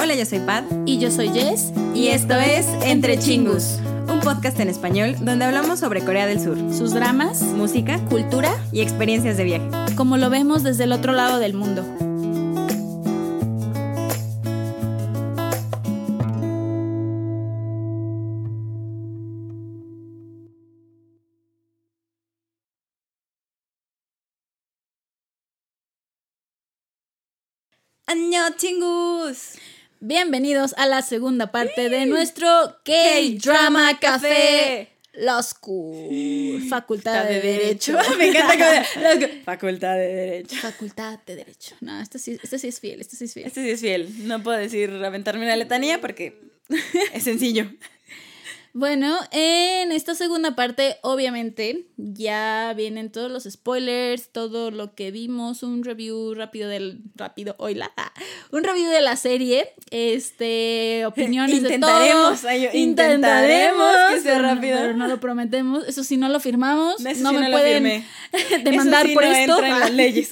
Hola, yo soy Pat. Y yo soy Jess. Y esto es Entre Chingus, un podcast en español donde hablamos sobre Corea del Sur, Sus dramas, música cultura, y experiencias de viaje. como lo vemos desde el otro lado del mundo. ¡Año, Chingus! Bienvenidos a la segunda parte de nuestro K-Drama Café. La School. Facultad de Derecho. Me encanta Facultad de Derecho. Facultad de Derecho. No, este sí, este sí es fiel, este sí es fiel. Este sí es fiel. No puedo decir aventarme una letanía porque es sencillo. Bueno, en esta segunda parte, obviamente, ya vienen todos los spoilers, todo lo que vimos, un review rápido del. rápido, oila. Un review de la serie. Este. Opiniones de Intentaremos, todo. ay, yo- intentaremos que sea rápido. Pero no lo prometemos. Eso sí, no lo firmamos. Eso no sí me no pueden demandar Eso sí por no esto. entra en las leyes.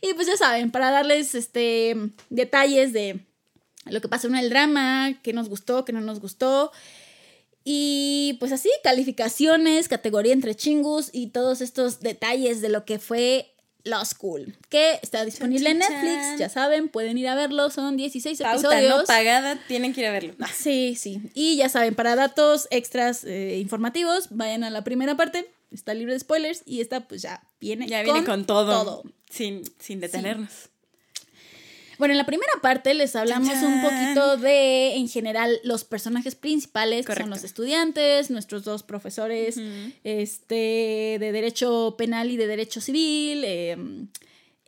Y pues ya saben, para darles este detalles de lo que pasó en el drama, qué nos gustó, qué no nos gustó. Y pues así, calificaciones, categoría entre chingus y todos estos detalles de lo que fue Law School, que está disponible en Netflix, ya saben, pueden ir a verlo, son 16 Pauta episodios. no pagada, tienen que ir a verlo. Sí, sí. Y ya saben, para datos extras eh, informativos, vayan a la primera parte, está libre de spoilers y esta pues ya viene Ya viene con todo. todo. Sin, sin detenernos. Bueno, en la primera parte les hablamos un poquito de, en general, los personajes principales, que son los estudiantes, nuestros dos profesores este, de Derecho Penal y de Derecho Civil, eh,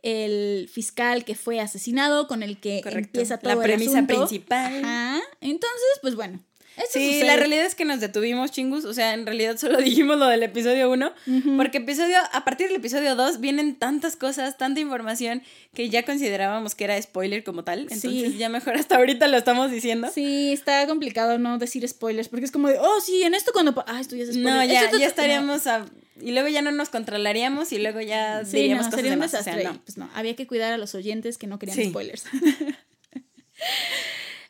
el fiscal que fue asesinado, con el que Correcto. empieza todo La el premisa asunto. principal. Ajá. Entonces, pues bueno. Esto Sí, sucede. la realidad es que nos detuvimos, chingus. O sea, en realidad solo dijimos lo del episodio 1. Ujú. Porque episodio, a partir del episodio 2 vienen tantas cosas, tanta información que ya considerábamos que era spoiler como tal. Entonces Sí. ya mejor hasta ahorita lo estamos diciendo. Sí, está complicado no decir spoilers, porque es como de, oh, sí, en esto cuando... Ah, esto ya es spoiler. No, ya, ya estaríamos a- Y luego ya no nos controlaríamos y luego ya Sí, diríamos no, cosas sería un. O sea, no. Pues no, había que cuidar a los oyentes que no querían Sí. spoilers.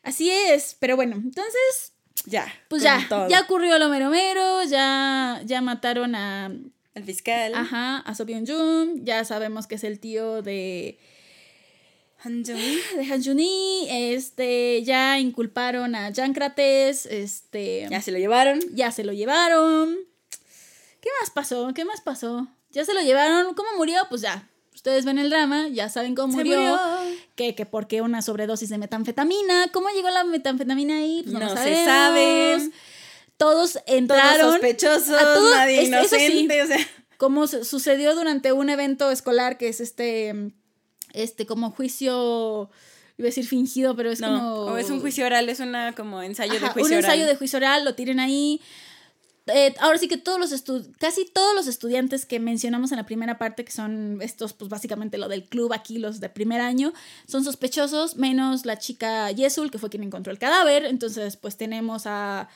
Así es, pero bueno, entonces, Ya. pues ya, todo. ya ocurrió lo mero mero, ya, ya mataron a, El fiscal. ajá, a So Byung Jun, ya sabemos que es el tío de, Han de Han Juni, este, ya inculparon a Jancrates, este, Ya se lo llevaron. ya se lo llevaron. ¿Qué más pasó? ¿Qué más pasó? Ya se lo llevaron. ¿Cómo murió? Pues ya. Ustedes ven el drama, ya saben cómo Se murió. murió. Que, que porque una sobredosis de metanfetamina. ¿Cómo llegó la metanfetamina ahí? Pues no, lo No se sabemos. sabe. Todos Todos entraron. sospechosos, a todos- nadie es- sí. inocente, o sea. Como su- sucedió durante un evento escolar que es este. Este, como juicio. Iba a decir fingido, pero es No, como. o es un juicio oral, es una como ensayo de juicio un ensayo oral. de juicio oral, lo tienen ahí. Eh, ahora sí que todos los estu- casi todos los estudiantes que mencionamos en la primera parte, que son estos, pues básicamente lo del club aquí, los de primer año, son sospechosos, menos la chica Yesul, que fue quien encontró el cadáver. Entonces, pues tenemos a,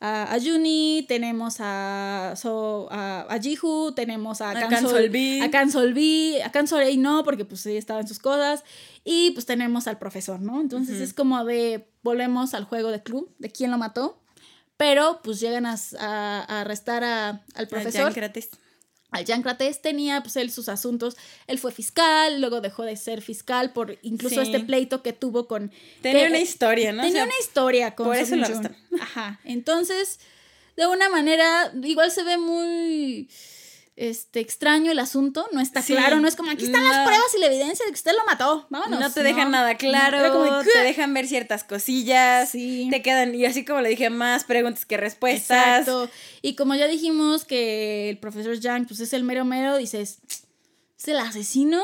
a, a Juni, tenemos a, So- a, a Jihu, tenemos a, A Kan Kan Sol- Sol-bi. a Kan Sol-bi, a no, porque pues ella estaba en sus cosas. Y pues tenemos al profesor, ¿no? Entonces es como de, volvemos al juego de club, de quién lo mató. Pero pues llegan a, a- a arrestar a- al Al profesor. Yancrates. Al Yancrates tenía pues él sus asuntos. Él fue fiscal, luego dejó de ser fiscal por incluso Sí. este pleito que tuvo con... Tenía que- una historia, ¿no? O Tenía sea, una historia con por eso lo. Ajá. Entonces, de una manera, igual se ve muy este extraño el asunto, no está Sí, claro, no es como aquí están las pruebas y la evidencia de que usted lo mató. Vámonos. no te dejan nada claro, como de, te dejan ver ciertas cosillas, Sí. te quedan, y así como le dije, más preguntas que respuestas. Exacto. Y como ya dijimos que el profesor Yang pues es el mero mero, dices, ¿es el asesino?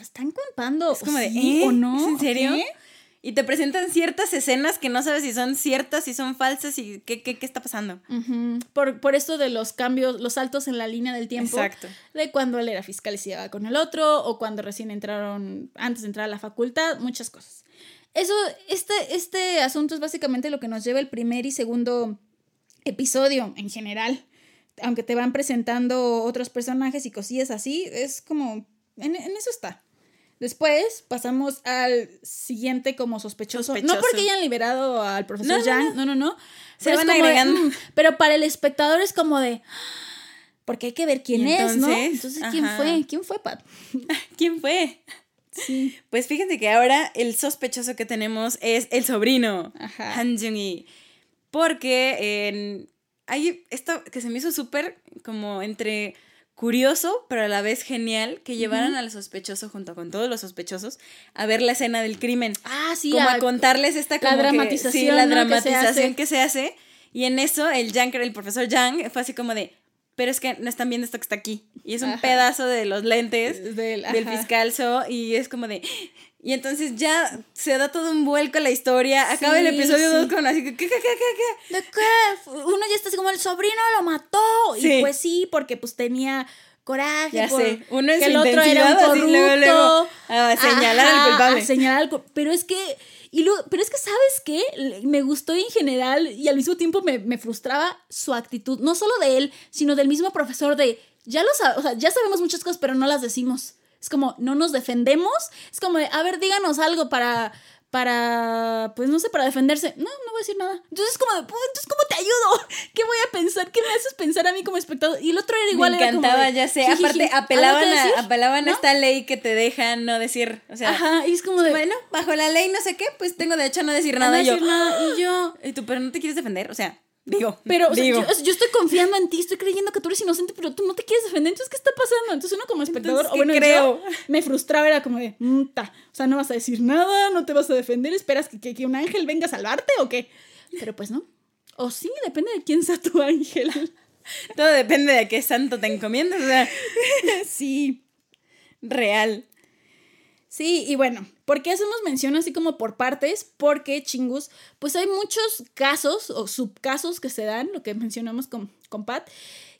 Están culpando. Es como de, ¿sí ¿eh? o no? ¿Es en serio? ¿Qué? Y te presentan ciertas escenas que no sabes si son ciertas, si son falsas y qué, qué, qué está pasando. Por, por esto de los cambios, los saltos en la línea del tiempo. Exacto. De cuando él era fiscal y se llevaba con el otro, o cuando recién entraron, antes de entrar a la facultad, muchas cosas. Eso, este, este asunto es básicamente lo que nos lleva el primer y segundo episodio en general. aunque te van presentando otros personajes y cosillas así, es como, en, en eso está. Después pasamos al siguiente como sospechoso. Sospechoso. No porque hayan liberado al profesor No, no, Yang, no, no, no. Se Pero van como de, agregando. mm, pero para el espectador es como de. Porque hay que ver quién es, ¿no? entonces, Entonces, ¿quién ajá. fue? ¿Quién fue, Pat? ¿Quién fue? Sí. Pues fíjense que ahora el sospechoso que tenemos es el sobrino, Ajá. Han Jung-hee. Porque en- hay esto que se me hizo súper como entre curioso, pero a la vez genial, que llevaran al sospechoso junto con todos los sospechosos a ver la escena del crimen. Ah, sí. como a- a contarles esta la como que- dramatización, sí, la ¿no? que se dramatización hace. que se hace. Y en eso el Yang, el profesor Yang, fue así como de, pero es que no están viendo esto que está aquí. Y es un Ajá. pedazo de los lentes Del, del ajá. fiscal So, y es como de... Y entonces ya se da todo un vuelco a la historia. Acaba el episodio sí. 2 con así que... ¿qué, qué, qué, qué, ¿De qué? Uno ya está así como el sobrino lo mató. Sí. Y pues sí, porque pues tenía coraje. Ya por- sé, uno en que el otro era un corrupto. luego, luego, a señalar al Ajá, culpable. a señalar al cul- Pero es que. Y luego, pero es que, ¿sabes qué? Me gustó en general y al mismo tiempo me, me frustraba su actitud. No solo de él, sino del mismo profesor de. Ya lo o sea, ya sabemos muchas cosas, pero no las decimos. Es como, no nos defendemos. Es como a ver, díganos algo para. Para, pues no sé, para defenderse. No, no voy a decir nada. Entonces, como de, "Pues, entonces, ¿cómo te ayudo? ¿Qué voy a pensar? ¿Qué me haces pensar a mí como espectador? Y el otro era igual. Me era como de, encantaba, ya sé. Aparte, ¿algo apelaban, a, apelaban a esta ley que te dejan no decir. O sea, Ajá, y es como de. bueno, bajo la ley no sé qué, pues tengo derecho a no decir nada. no yo, nada. Y yo. ¿y tú, pero no te quieres defender? O sea, digo. Pero o sea, digo. yo, estoy confiando en ti, estoy creyendo que tú eres inocente, pero tú no te quieres defender. Entonces, ¿qué está pasando? Entonces, uno como espectador, Entonces, o ¿qué bueno, creo? yo me frustraba, era como de, "Mm, ta". o sea, no vas a decir nada, no te vas a defender, esperas que, que, que un ángel venga a salvarte o qué. Pero pues no. O sí, depende de quién sea tu ángel. Todo depende de qué santo te encomiendas. O sea, sí. real. Sí, y bueno, ¿por qué hacemos mención así como por partes? Porque, chingus, pues hay muchos casos o subcasos que se dan, lo que mencionamos con, con Pat,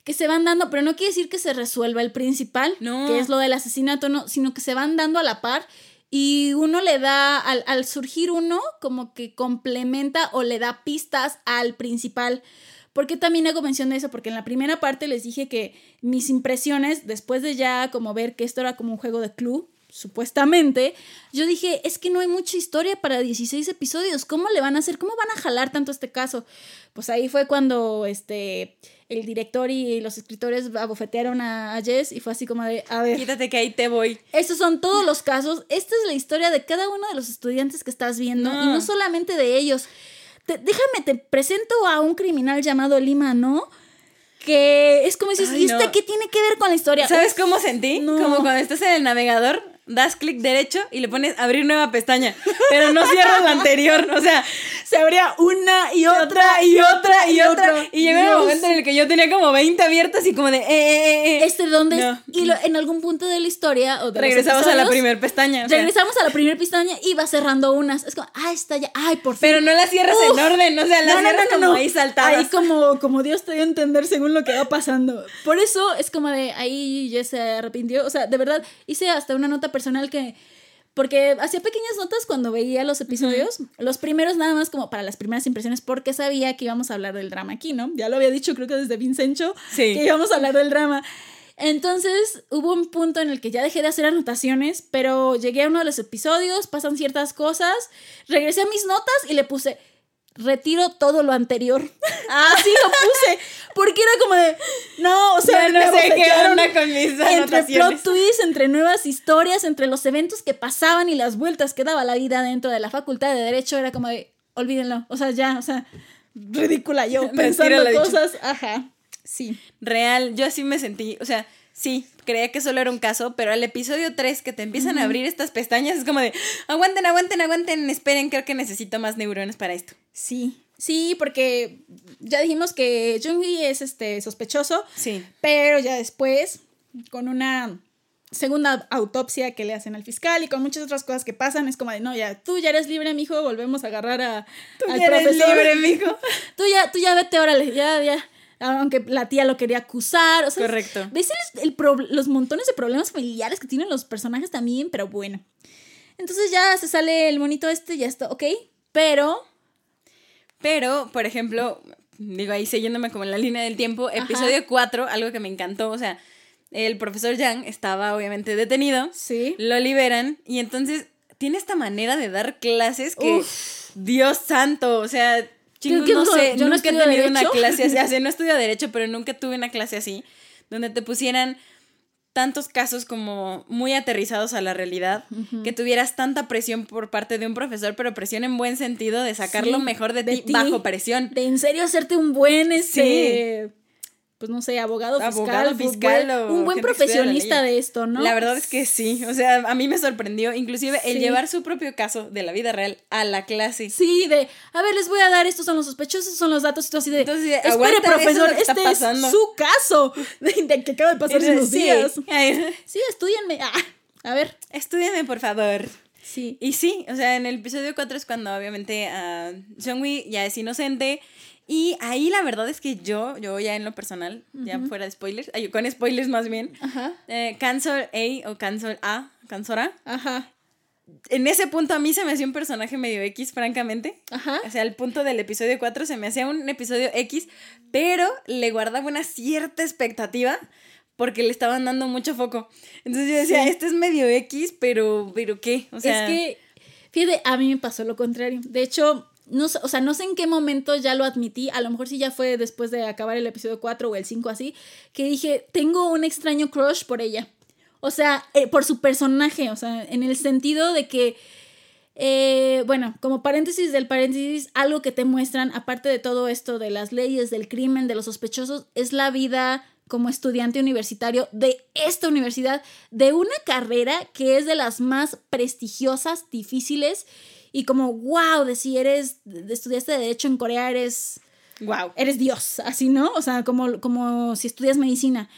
que se van dando, pero no quiere decir que se resuelva el principal, No. que es lo del asesinato, no, sino que se van dando a la par y uno le da, al, al surgir uno, como que complementa o le da pistas al principal. ¿Por qué también hago mención de eso? Porque en la primera parte les dije que mis impresiones, después de ya como ver que esto era como un juego de club, supuestamente, yo dije, es que no hay mucha historia para 16 episodios, ¿cómo le van a hacer? ¿Cómo van a jalar tanto este caso? Pues ahí fue cuando este, el director y los escritores abofetearon a, Jess y fue así como de, a ver, Quítate que ahí te voy. estos son todos los casos. Esta es la historia de cada uno de los estudiantes que estás viendo. No. Y no solamente de ellos. Te- déjame, te presento a un criminal llamado Lima, ¿no? Que es como ¿y este no. qué tiene que ver con la historia? ¿Sabes cómo sentí? No. Como cuando estás en el navegador, das clic derecho y le pones abrir nueva pestaña, pero no cierras la anterior. O sea, Se abría una y otra y otra y otra. Y llegó un Dios. momento en el que yo tenía como 20 abiertas y como de, eh, eh, eh. Este, ¿dónde? No. Y lo- en algún punto de la historia o de Regresamos a la episodios, primer pestaña. o sea, regresamos a la primera pestaña y va cerrando unas. Es como, ah, está ya. Ay, por fin. pero no la cierras Uf. en orden, o sea, la cierras como ahí saltadas. Ahí como, como Dios te dio a entender según lo que va pasando. Por eso es como de ahí ya se arrepintió. O sea, de verdad, hice hasta una nota personal que. Porque hacía pequeñas notas cuando veía los episodios. Los primeros nada más como para las primeras impresiones, porque sabía que íbamos a hablar del drama aquí, ¿no? Ya lo había dicho, creo que desde Vincencho, Sí. que íbamos a hablar del drama. Entonces hubo un punto en el que ya dejé de hacer anotaciones, pero llegué a uno de los episodios, pasan ciertas cosas, regresé a mis notas y le puse, retiro todo lo anterior. Así lo puse, porque era como de, no, o sea, no me sé onda con mis entre plot twists, entre nuevas historias, entre los eventos que pasaban y las vueltas que daba la vida dentro de la facultad de Derecho, era como de, olvídenlo, o sea, ya, o sea, ridícula yo, pensando dicho. cosas, ajá, sí. Real, yo así me sentí, o sea, sí, creía que solo era un caso, pero al episodio 3 que te empiezan a abrir estas pestañas es como de, aguanten, aguanten, aguanten, esperen, creo que necesito más neuronas para esto. Sí, sí, porque ya dijimos que Jungi es este sospechoso, Sí. pero ya después, con una segunda autopsia que le hacen al fiscal y con muchas otras cosas que pasan, es como de, no, ya, tú ya eres libre, mijo, volvemos a agarrar a, Tú al ya eres profesor. libre, mijo. Tú ya, tú ya vete, órale, ya, ya. Aunque la tía lo quería acusar, o sea, Correcto. ¿ves el- el pro- los montones de problemas familiares que tienen los personajes también? Pero bueno. Entonces ya se sale el monito este, ya está, ok, pero... Pero, por ejemplo, digo ahí siguiéndome como en la línea del tiempo, episodio 4, algo que me encantó, o sea, el profesor Yang estaba obviamente detenido, Sí. lo liberan y entonces tiene esta manera de dar clases que, Dios santo, o sea, chingos, ¿Qué- qué no sé, Yo no nunca he tenido una clase así, no estudio Derecho, pero nunca tuve una clase así, donde te pusieran tantos casos como muy aterrizados a la realidad, que tuvieras tanta presión por parte de un profesor, pero presión en buen sentido de sacar Sí, lo mejor de, de ti, bajo presión. De en serio hacerte un buen, este, pues no sé, abogado fiscal. Abogado fiscal buen- un buen profesionista de esto, ¿no? La verdad es que sí, o sea, a mí me sorprendió, inclusive el llevar su propio caso de la vida real a la clase. Sí, de, a ver, les voy a dar, estos son los sospechosos, estos son los datos, y tú así de, Entonces, espere, aguanta, es profesor, este pasando". es su caso, de, de que acaba de pasar en unos Sí. días. Sí, estudienme. Ah, a ver. Estúdiame, por favor. Sí. Y sí, o sea, en el episodio 4 es cuando obviamente uh, Seungwi ya es inocente. Y ahí la verdad es que yo, yo ya en lo personal, ya fuera de spoilers, con spoilers más bien, Ajá. eh, Cancel A o Cancel A, Cansora, Ajá. en ese punto a mí se me hacía un personaje medio X, francamente. Ajá. O sea, al punto del episodio 4 se me hacía un episodio X, pero le guardaba una cierta expectativa porque le estaban dando mucho foco. Entonces yo decía, Sí. este es medio X, pero, pero ¿qué? O sea, es que, fíjate, a mí me pasó lo contrario. De hecho, no, o sea, no sé en qué momento ya lo admití, a lo mejor sí ya fue después de acabar el episodio 4 o el 5 así, que dije, tengo un extraño crush por ella. O sea, eh, por su personaje, o sea, en el sentido de que, eh, bueno, como paréntesis del paréntesis, algo que te muestran, aparte de todo esto de las leyes, del crimen, de los sospechosos, es la vida como estudiante universitario de esta universidad, de una carrera que es de las más prestigiosas, difíciles, y como, wow, de si eres, de- estudiaste Derecho en Corea, eres wow. eres Dios, así, ¿no? O sea, como, como si estudias medicina.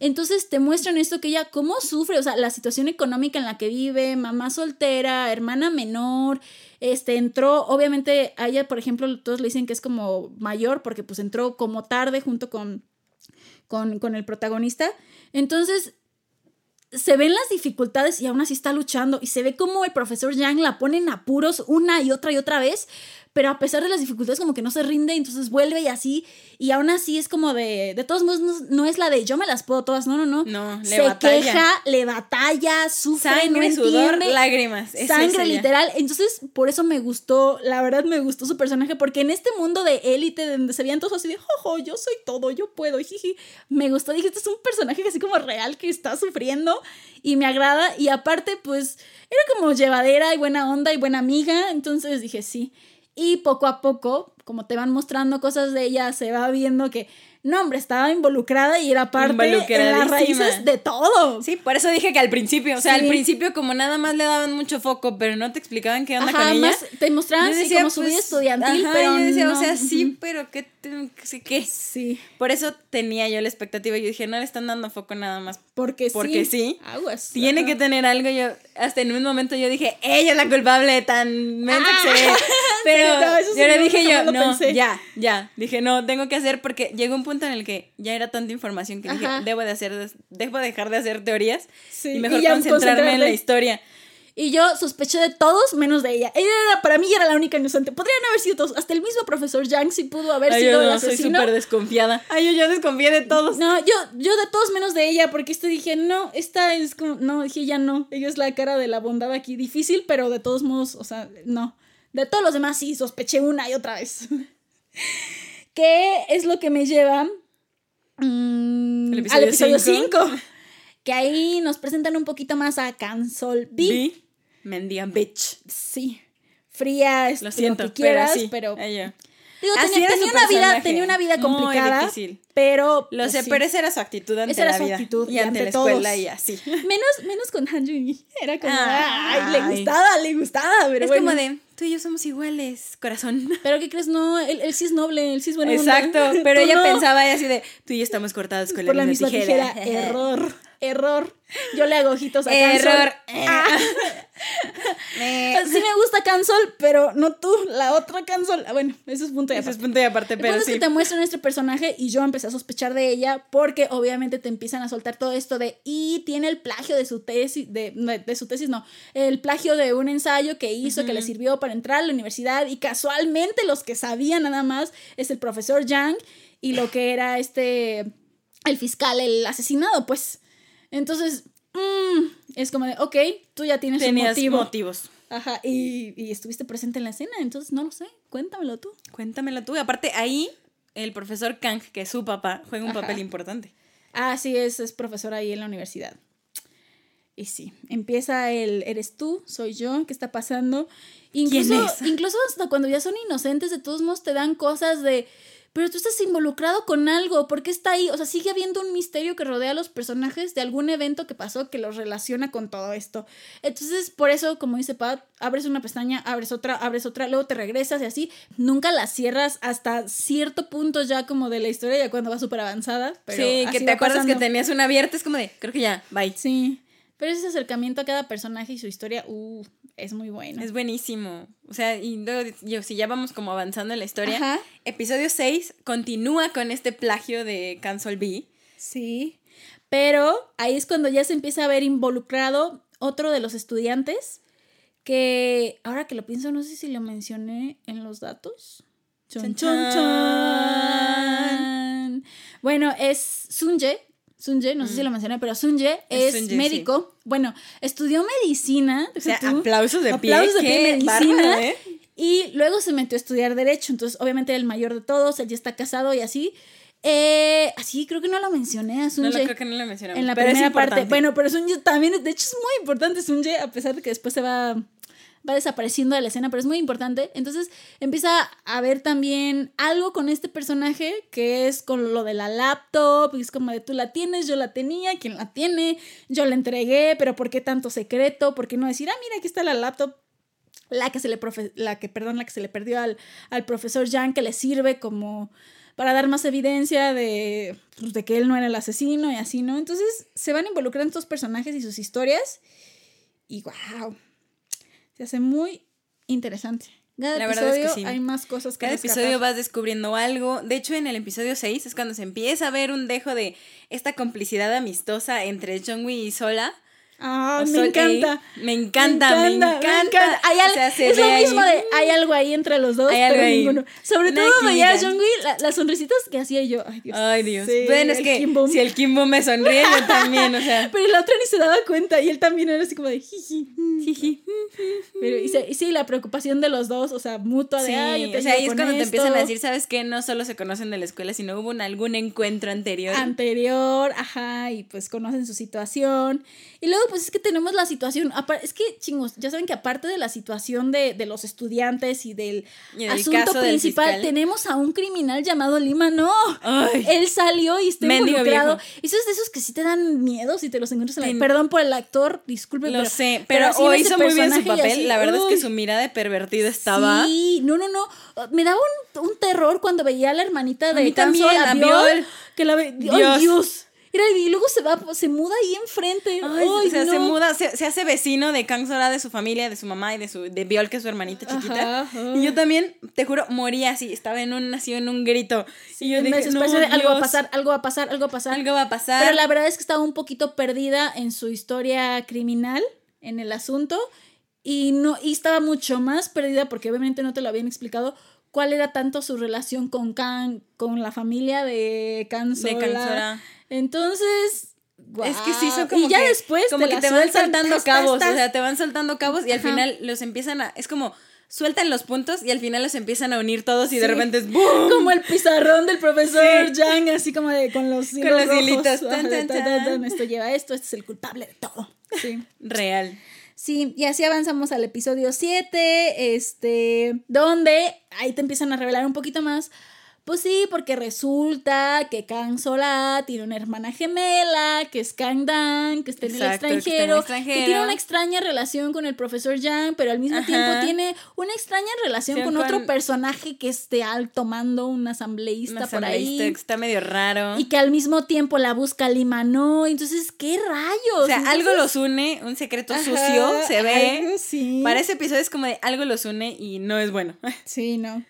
Entonces te muestran esto que ella, cómo sufre, o sea, la situación económica en la que vive, mamá soltera, hermana menor, este, entró, obviamente a ella, por ejemplo, todos le dicen que es como mayor, porque pues entró como tarde junto con, con, con el protagonista. Entonces, se ven las dificultades y aún así está luchando y se ve como el profesor Yang la pone en apuros una y otra y otra vez, pero a pesar de las dificultades como que no se rinde, entonces vuelve y así, y aún así es como de, de todos modos no, no es la de yo me las puedo todas, no, no, no. No, le se batalla. queja, le batalla, sufre, Sangre, no sudor, entiende. lágrimas. Eso es Sangre literal. Entonces, por eso me gustó, la verdad me gustó su personaje, porque en este mundo de élite, donde se veían todos así de, jojo, yo soy todo, yo puedo, jiji, me gustó. Dije, este es un personaje así como real que está sufriendo y me agrada. Y aparte, pues, era como llevadera y buena onda y buena amiga. Entonces dije, sí. Y poco a poco, como te van mostrando cosas de ella, se va viendo que, no, hombre, estaba involucrada y era parte en las raíces de todo. Sí, por eso dije que al principio, o sea, Sí. al principio como nada más le daban mucho foco, pero no te explicaban qué onda Ajá, con ella. más te mostraban así como su vida pues, estudiantil, ajá, pero yo decía, no. o sea, sí, pero ¿qué? Te- sí, ¿qué? Sí, Por eso tenía yo la expectativa. Yo dije, no le están dando foco nada más. porque, Porque sí. sí. Aguas. Tiene ajá. que tener algo. Yo, hasta en un momento yo dije, ella es la culpable de tan mensa que se ve. Pero Ah. no, sí yo le no, dije yo, no, pensé. ya, ya. Dije, no, tengo que hacer porque llegó un punto en el que ya era tanta información que dije, debo de hacer, debo dejar de hacer teorías Sí, y mejor y concentrarme en la historia. Y yo sospeché de todos menos de ella. Ella era, para mí, era la única inocente. Podrían haber sido todos. Hasta el mismo profesor Yang sí pudo haber Ay, sido yo el no, soy asesino. súper desconfiada. Ay, yo, yo desconfié de todos. No, yo, yo de todos menos de ella, porque este dije, no, esta es como, no, dije, ya no, ella es la cara de la bondad aquí, difícil, pero de todos modos, o sea, no. De todos los demás sí, sospeché una y otra vez. ¿Qué es lo que me lleva mm, al episodio episodio cinco. 5? Que ahí nos presentan un poquito más a Cansol B. Vi, mendiga bitch. Sí, fría, es Lo siento, lo que quieras, pero sí. Digo, Así tenía, era una vida, tenía una vida Muy complicada, difícil. pero... Lo pues, sé, sí. pero esa era su actitud ante Esa era la su vida. actitud, y y ante ante la escuela todos. y así. Menos, menos con Han Jun Era como, ay, Ay. le gustaba, le gustaba, pero es bueno. como de, tú y yo somos iguales, corazón. Pero ¿qué crees? No, él, él sí es noble, él sí es buena onda. Exacto, pero ella no, pensaba así de, tú y yo estamos cortados con por la misma misma tijera. tijera. Error. Error. Yo le hago ojitos a Error. Ah. Sí me gusta Cansol, pero no tú, la otra Cansol. Ah, bueno, eso es punto de Eso es punto y aparte, pero es sí. que te muestran este personaje y yo empecé a sospechar de ella porque obviamente te empiezan a soltar todo esto de y tiene el plagio de su tesis, de, de su tesis no, el plagio de un ensayo que hizo que le sirvió para entrar a la universidad y casualmente los que sabían nada más es el profesor Yang y lo que era este, el fiscal, el asesinado, pues. Entonces, mm, es como de, ok, tú ya tienes un Tenías motivo. motivos. Ajá, y, y estuviste presente en la escena, entonces no lo sé, cuéntamelo tú. Cuéntamelo tú. Aparte, ahí el profesor Kang, que es su papá, juega un Ajá. papel importante. Ah, sí, es, es profesor ahí en la universidad. Y sí, empieza el eres tú, soy yo, ¿qué está pasando? Incluso, es? incluso hasta cuando ya son inocentes, de todos modos te dan cosas de, pero tú estás involucrado con algo, ¿por qué está ahí? O sea, sigue habiendo un misterio que rodea a los personajes de algún evento que pasó que los relaciona con todo esto. Entonces, por eso, como dice Pat, abres una pestaña, abres otra, abres otra, luego te regresas y así, nunca la cierras hasta cierto punto ya como de la historia, ya cuando va súper avanzada. pero sí, que te acuerdas pasando. que tenías una abierta, es como de, creo que ya, bye. Sí, pero ese acercamiento a cada personaje y su historia, uh, es muy bueno. Es buenísimo. O sea, y luego, yo, si ya vamos como avanzando en la historia, Ajá. episodio 6 continúa con este plagio de Cancel B. Sí, pero ahí es cuando ya se empieza a ver involucrado otro de los estudiantes que, ahora que lo pienso, no sé si lo mencioné en los datos. Chon. Bueno, es Sunje. Sunje, no sé si lo mencioné, pero Sunje Es es, Sunje, médico. Bueno, estudió medicina. O sea, deja tú. aplausos de pie. Aplausos de pie, medicina. bárbaro, ¿eh? Y luego se metió a estudiar Derecho. Entonces, obviamente, el mayor de todos, él ya está casado y así. Eh, así creo que no lo mencioné a No Sunje. lo creo que no lo mencionamos. en la primera parte. Bueno, pero Sunje también, de hecho, es muy importante Sunje, a pesar de que después se va, va desapareciendo de la escena, pero es muy importante. Entonces empieza a ver también algo con este personaje que es con lo de la laptop, y es como de tú la tienes, yo la tenía, ¿quién la tiene? Yo la entregué, pero ¿por qué tanto secreto? ¿Por qué no decir, ah, mira, aquí está la laptop? La que se le, la que, perdón, la que se le perdió al, al profesor Jan, que le sirve como para dar más evidencia de, pues, de que él no era el asesino y así, ¿no? Entonces se van involucrando estos personajes y sus historias y wow, se hace muy interesante. Cada La verdad es que episodio sí. hay más cosas que Cada rescatar. episodio vas descubriendo algo. De hecho, en el episodio 6 es cuando se empieza a ver un dejo de esta complicidad amistosa entre Jongwi y Sola. Ah, O me encanta. Me encanta, me encanta. Hay al- O sea, se es lo ahí. mismo de hay algo ahí entre los dos, Hay algo pero ahí. ninguno. Sobre Una todo veía a. Jungwi, la- las sonrisitas que hacía yo. Ay, Dios. Ay, Dios. Sí, bueno, es que si el Kimbo me sonríe, yo también, o sea. Pero la otra ni se daba cuenta y él también era así como de jiji. Jiji. Pero y, se- y sí, la preocupación de los dos, o sea, mutua de Sí, "Ay, yo te o sea, ahí es cuando te empiezan a esto". decir, ¿sabes qué? No solo se conocen de la escuela, sino hubo un- algún encuentro anterior. anterior, ajá, y pues conocen su situación. Y luego, pues es que tenemos la situación, es que chingos, ya saben que aparte de la situación de, de los estudiantes y del Y asunto del principal, tenemos a un criminal llamado Lima, no. Ay. Él salió y está involucrado. viejo. Esos de esos que sí te dan miedo si te los encuentras en la... Perdón por el actor, disculpe, Lo pero... sé, pero, así en o ese hizo muy bien su papel. así, la verdad es que su mirada de pervertido estaba. Sí, no, no, no. Me daba un, un terror cuando veía a la hermanita de Canso, que la ve, Dios. ¡Ay, Dios! Y luego se va, se muda ahí enfrente. Ay, Ay, o sea, no. se muda, se, se hace vecino de Kang Sora, de su familia, de su mamá y de su de Viol, que es su hermanita chiquita. Ajá, ajá. Y yo también, te juro, moría así, estaba en un, así en un grito. y yo dije, de no, de, algo va a pasar, algo va a pasar, algo va a pasar. algo va a pasar. Pero la verdad es que estaba un poquito perdida en su historia criminal, en el asunto, y no y estaba mucho más perdida porque obviamente no te lo habían explicado cuál era tanto su relación con Kan, con la familia de Kan de Sola. Kang Sora. Entonces, Es que sí, son como y ya que, después como te que te van tas, cabos, o sea, te van soltando cabos y al Ajá. final los empiezan a, es como sueltan los puntos y al final los empiezan a unir todos y de repente es ¡boom! como el pizarrón del profesor Sí. Yang, así como de con los hilos los tan, tan. tan, Esto lleva a esto, este es el culpable de todo. Sí. real. Sí, y así avanzamos al episodio 7, este, donde ahí te empiezan a revelar un poquito más, Pues sí, porque resulta que Kang Sola tiene una hermana gemela, que es Kang Dan, que está en, el Exacto, que está en el extranjero, que extranjero. tiene una extraña relación con el profesor Yang, pero al mismo Ajá. tiempo tiene una extraña relación Sí, con con- otro personaje que es de alto mando, un asambleísta por asambleísta ahí. que está medio raro. Y que al mismo tiempo la busca Lima no. Entonces, ¿qué rayos? o sea, Entonces- algo los une, un secreto Ajá, sucio, se ve. algo sí. Para ese episodio es como de algo los une y no es bueno. Sí, no.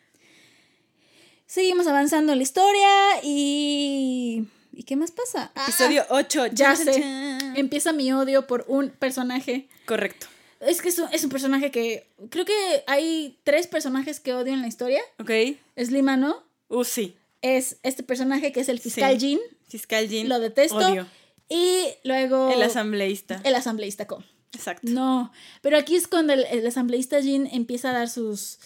Seguimos avanzando en la historia y. ¿Y qué más pasa? Ah, Episodio 8. ya Chan, sé. chan. Empieza mi odio por un personaje. Correcto. Es que es un, es un personaje que. Creo que hay tres personajes que odio en la historia. Ok. Es Lima, ¿no? Uh, sí. Es este personaje que es el fiscal Sí. Jin. Fiscal Jin. Lo detesto. Odio. Y luego. El asambleísta. el asambleísta Co. Exacto. No, pero aquí es cuando el, el asambleísta Jin empieza a dar sus.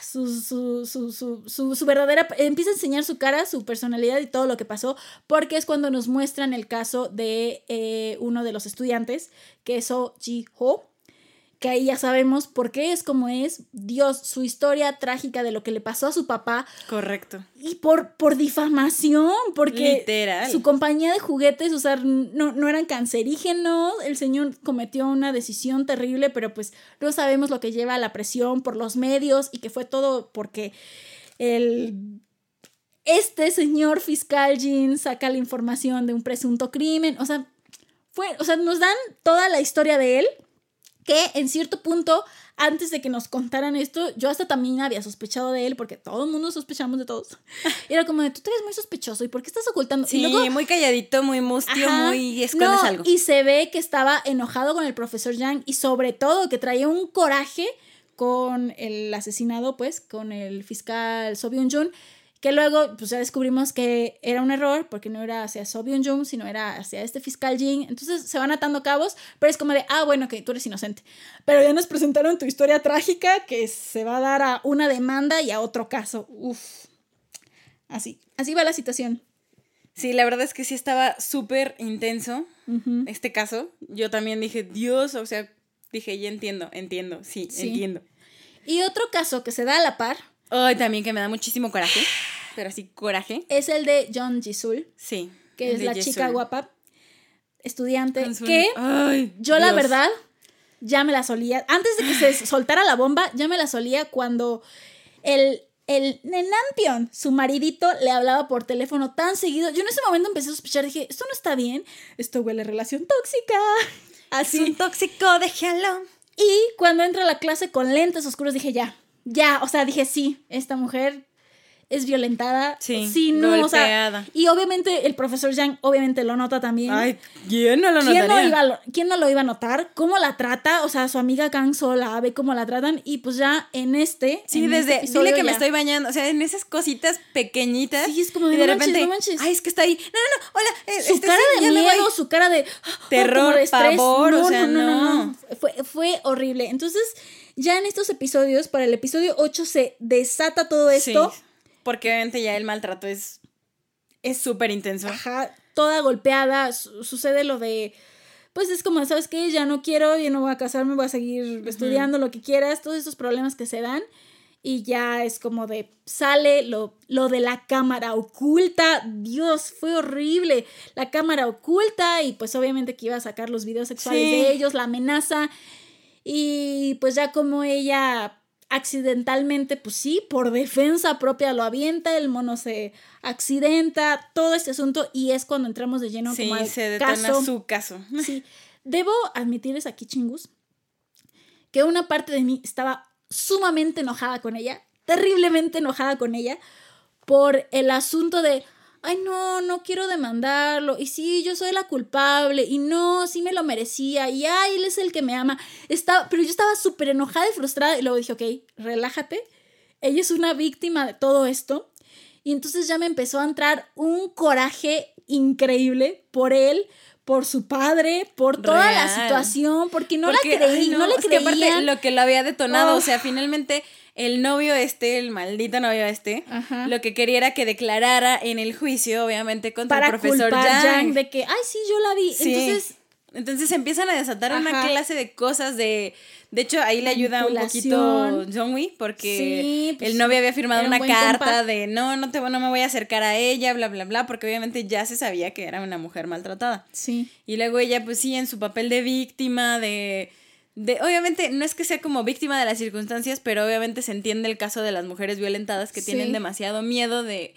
Su, su, su, su, verdadera. Empieza a enseñar su cara, su personalidad y todo lo que pasó, porque es cuando nos muestran el caso de eh, uno de los estudiantes, que es Oh Ji-ho, que ahí ya sabemos por qué es como es, Dios, su historia trágica de lo que le pasó a su papá, Correcto. y por, por difamación, porque Literal. su compañía de juguetes, o sea, no, no eran cancerígenos, el señor cometió una decisión terrible, pero pues no sabemos lo que lleva a la presión por los medios y que fue todo porque el... Este señor fiscal Jean saca la información de un presunto crimen, o sea, fue, o sea, nos dan toda la historia de él, que en cierto punto, antes de que nos contaran esto, yo hasta también había sospechado de él, porque todo el mundo sospechamos de todos. Era como de, tú te ves muy sospechoso, ¿y por qué estás ocultando? Sí, y luego, muy calladito, muy mustio, Ajá, muy escondes no, algo. Y se ve que estaba enojado con el profesor Yang y sobre todo que traía un coraje con el asesinado, pues, con el fiscal So Byung Jun, que luego pues ya descubrimos que era un error porque no era hacia So Byung Jun, sino era hacia este fiscal Jin. Entonces se van atando cabos, pero es como de, ah, bueno, que tú eres inocente. Pero ya nos presentaron tu historia trágica que se va a dar a una demanda y a otro caso. Uf. Así, así va la situación. Sí, la verdad es que sí estaba súper intenso este caso. Yo también dije, Dios, o sea, dije, ya entiendo, entiendo, sí, Sí. entiendo. Y otro caso que se da a la par Ay, también que me da muchísimo coraje, pero así coraje. es el de John Jisul, Sí. que es la chica guapa, estudiante, que Ay, yo la verdad ya me la solía, antes de que se soltara la bomba, ya me la solía cuando el, el Nenampion, su maridito, le hablaba por teléfono tan seguido. Yo en ese momento empecé a sospechar, dije, esto no está bien, esto huele a relación tóxica. Así. Es un tóxico, déjalo. Y cuando entra a la clase con lentes oscuros, dije, ya, ya, o sea, dije, sí, esta mujer es violentada. Sí, no, o sea, golpeada. y obviamente el profesor Yang obviamente lo nota también. Ay, ¿quién no lo ¿Quién no, iba ¿Quién no lo iba a notar? ¿Cómo la trata? O sea, su amiga Kang la ve cómo la tratan y pues ya en este... Sí, en desde, este dile que me ya- estoy bañando, o sea, en esas cositas pequeñitas. Sí, es como de, de "No manches, repente, no manches". ay, es que está ahí. No, no, no, hola. eh, Su este, cara sí, de me miedo, su cara de ah, Terror, estrés. pavor, o sea, no. Fue, fue horrible. Entonces, ya en estos episodios, para el episodio 8 se desata todo esto. Sí, porque obviamente ya el maltrato es es súper intenso. Ajá, toda golpeada. su- sucede lo de. Pues es como, ¿sabes qué? Ya no quiero, ya no voy a casarme, voy a seguir estudiando lo que quieras, todos estos problemas que se dan. Y ya es como de, sale lo, lo de la cámara oculta. Dios, fue horrible. La cámara oculta y pues obviamente que iba a sacar los videos sexuales Sí. de ellos, la amenaza. Y pues ya como ella accidentalmente, pues sí, por defensa propia lo avienta, el mono se accidenta, todo este asunto y es cuando entramos de lleno sí, como al se detona caso. su caso. Sí, debo admitirles aquí, chingus, que una parte de mí estaba sumamente enojada con ella, terriblemente enojada con ella, por el asunto de, ay, no, no quiero demandarlo, y sí, yo soy la culpable, y no, sí me lo merecía, y ay, él es el que me ama. Estaba, pero yo estaba súper enojada y frustrada, y luego dije, ok, relájate, ella es una víctima de todo esto. Y entonces ya me empezó a entrar un coraje increíble por él, por su padre, por toda la situación, porque no Porque, la creí, ay, no, le es que aparte lo que lo había detonado, Oh. o sea, finalmente el novio este, el maldito novio este, Ajá. lo que quería era que declarara en el juicio, obviamente, contra para el profesor culpar Yang. Yang de que, ay, sí, yo la vi. Sí. Entonces, Entonces empiezan a desatar una clase de cosas de... De hecho, ahí le ayuda un poquito John Wee porque pues, el novio había firmado una carta de no, no, te, no me voy a acercar a ella, bla, bla, bla, porque obviamente ya se sabía que era una mujer maltratada. Sí. Y luego ella, pues sí, en su papel de víctima, de... De, obviamente, no es que sea como víctima de las circunstancias, pero obviamente se entiende el caso de las mujeres violentadas que tienen demasiado miedo de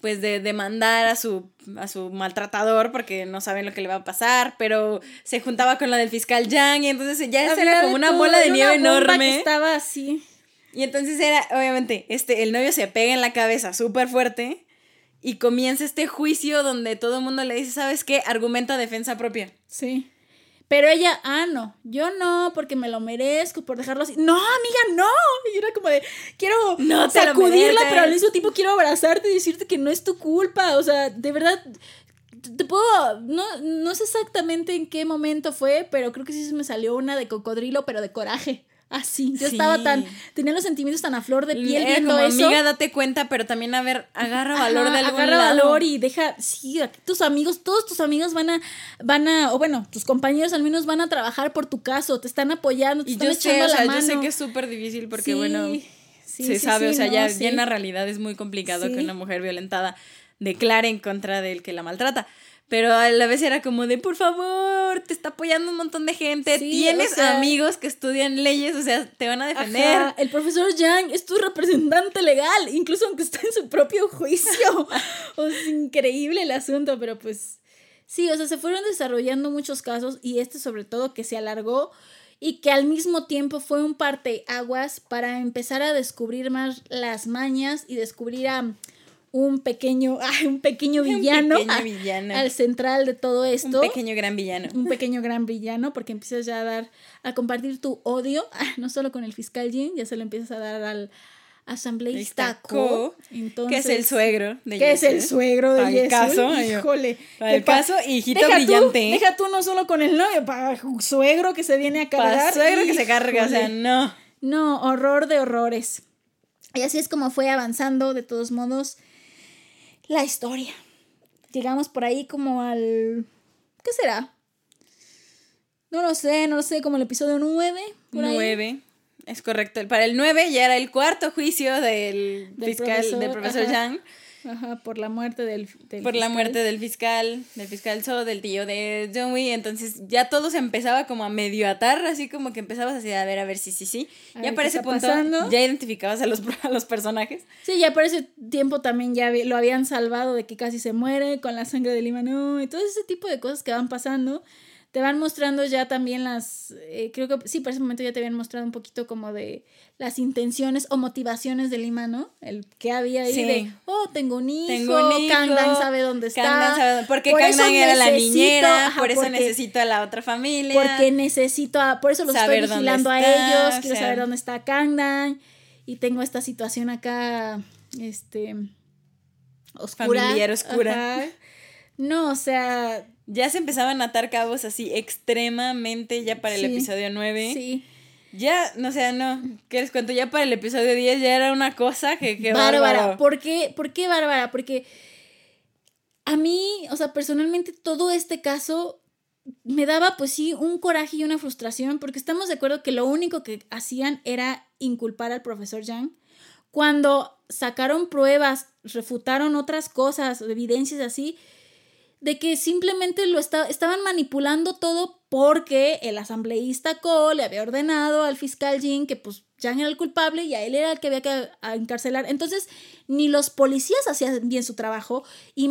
pues de demandar a su, a su maltratador porque no saben lo que le va a pasar, pero se juntaba con la del fiscal Yang y entonces ya era como una bola de nieve enorme. estaba así. Y entonces era, obviamente, este, el novio se pega en la cabeza súper fuerte y comienza este juicio donde todo el mundo le dice, ¿sabes qué? Argumenta defensa propia. Sí. Pero ella, ah, no, yo no, porque me lo merezco por dejarlo así. No, amiga, no. Y era como de, quiero sacudirla, pero al mismo tiempo quiero abrazarte y decirte que no es tu culpa. O sea, de verdad, te puedo, no, no sé exactamente en qué momento fue, pero creo que sí se me salió una de cocodrilo, pero de coraje. Así, yo estaba tan, tenía los sentimientos tan a flor de piel Era viendo como, amiga, date cuenta, pero también, a ver, agarra valor de algún Agarra valor y deja, sí, tus amigos, todos tus amigos van a, van a, o bueno, tus compañeros al menos van a trabajar por tu caso, te están apoyando, te y están yo echando sé, o sea, Yo sé que es súper difícil porque, bueno, se sabe, o sea, ya, en la realidad es muy complicado que una mujer violentada declare en contra del que la maltrata. Pero a la vez era como de, por favor, te está apoyando un montón de gente, tienes amigos que estudian leyes, o sea, te van a defender. El profesor Yang es tu representante legal, incluso aunque está en su propio juicio. o es increíble el asunto, pero pues sí, o sea, se fueron desarrollando muchos casos y este sobre todo que se alargó y que al mismo tiempo fue un parteaguas para empezar a descubrir más las mañas y descubrir a un pequeño, un pequeño villano, al central de todo esto. Un pequeño gran villano. Un pequeño gran villano, porque empiezas ya a dar, a compartir tu odio, no solo con el fiscal Jin, ya se lo empiezas a dar al asambleísta Co, que es el suegro de Que es el suegro de Jesús. caso, híjole. Para el caso, hijito brillante. deja tú no solo con el novio, para suegro que se viene a cargar. Para suegro que se carga, o sea, no. No, horror de horrores. Y así es como fue avanzando, de todos modos, la historia. Llegamos por ahí como al... ¿Qué será? No lo sé, no lo sé, como el episodio 9. 9. Es correcto. Para el 9 ya era el cuarto juicio del, fiscal, del profesor Yang. Ajá, por la muerte del, Por la muerte del fiscal, del fiscal So, del tío de John Wee. Entonces ya todo se empezaba como a medio atar, así como que empezabas así a ver, a ver, sí, sí, sí. ya para ese punto ya identificabas a los, a los personajes. Sí, ya para ese tiempo también ya lo habían salvado de que casi se muere con la sangre de Lima, no, y todo ese tipo de cosas que van pasando te van mostrando ya también las, eh, creo que sí, para ese momento ya te habían mostrado un poquito como de las intenciones o motivaciones de Lima, ¿no? El que había ahí de, oh, tengo un hijo, tengo un hijo Kangdan sabe dónde está. Sabe, porque por Kangdan era la niñera, por eso necesito a la otra familia. Porque necesito, a, por eso los estoy vigilando a ellos, quiero saber dónde está Kangdan y tengo esta situación acá, este, oscura. Familiar oscura. No, o sea, ya se empezaban a atar cabos así extremadamente ya para el episodio 9. Sí. Ya, no sé, no, ¿qué les cuento? Ya para el episodio 10 ya era una cosa que... que bárbara. ¿Por qué? ¿Por qué bárbara? Porque a mí, o sea, personalmente todo este caso me daba pues sí un coraje y una frustración porque estamos de acuerdo que lo único que hacían era inculpar al profesor Yang. Cuando sacaron pruebas, refutaron otras cosas, evidencias así, de que simplemente lo estaban manipulando todo porque el asambleísta Cole le había ordenado al fiscal Jin que pues Jan era el culpable y a él era el que había que encarcelar. Entonces, ni los policías hacían bien su trabajo y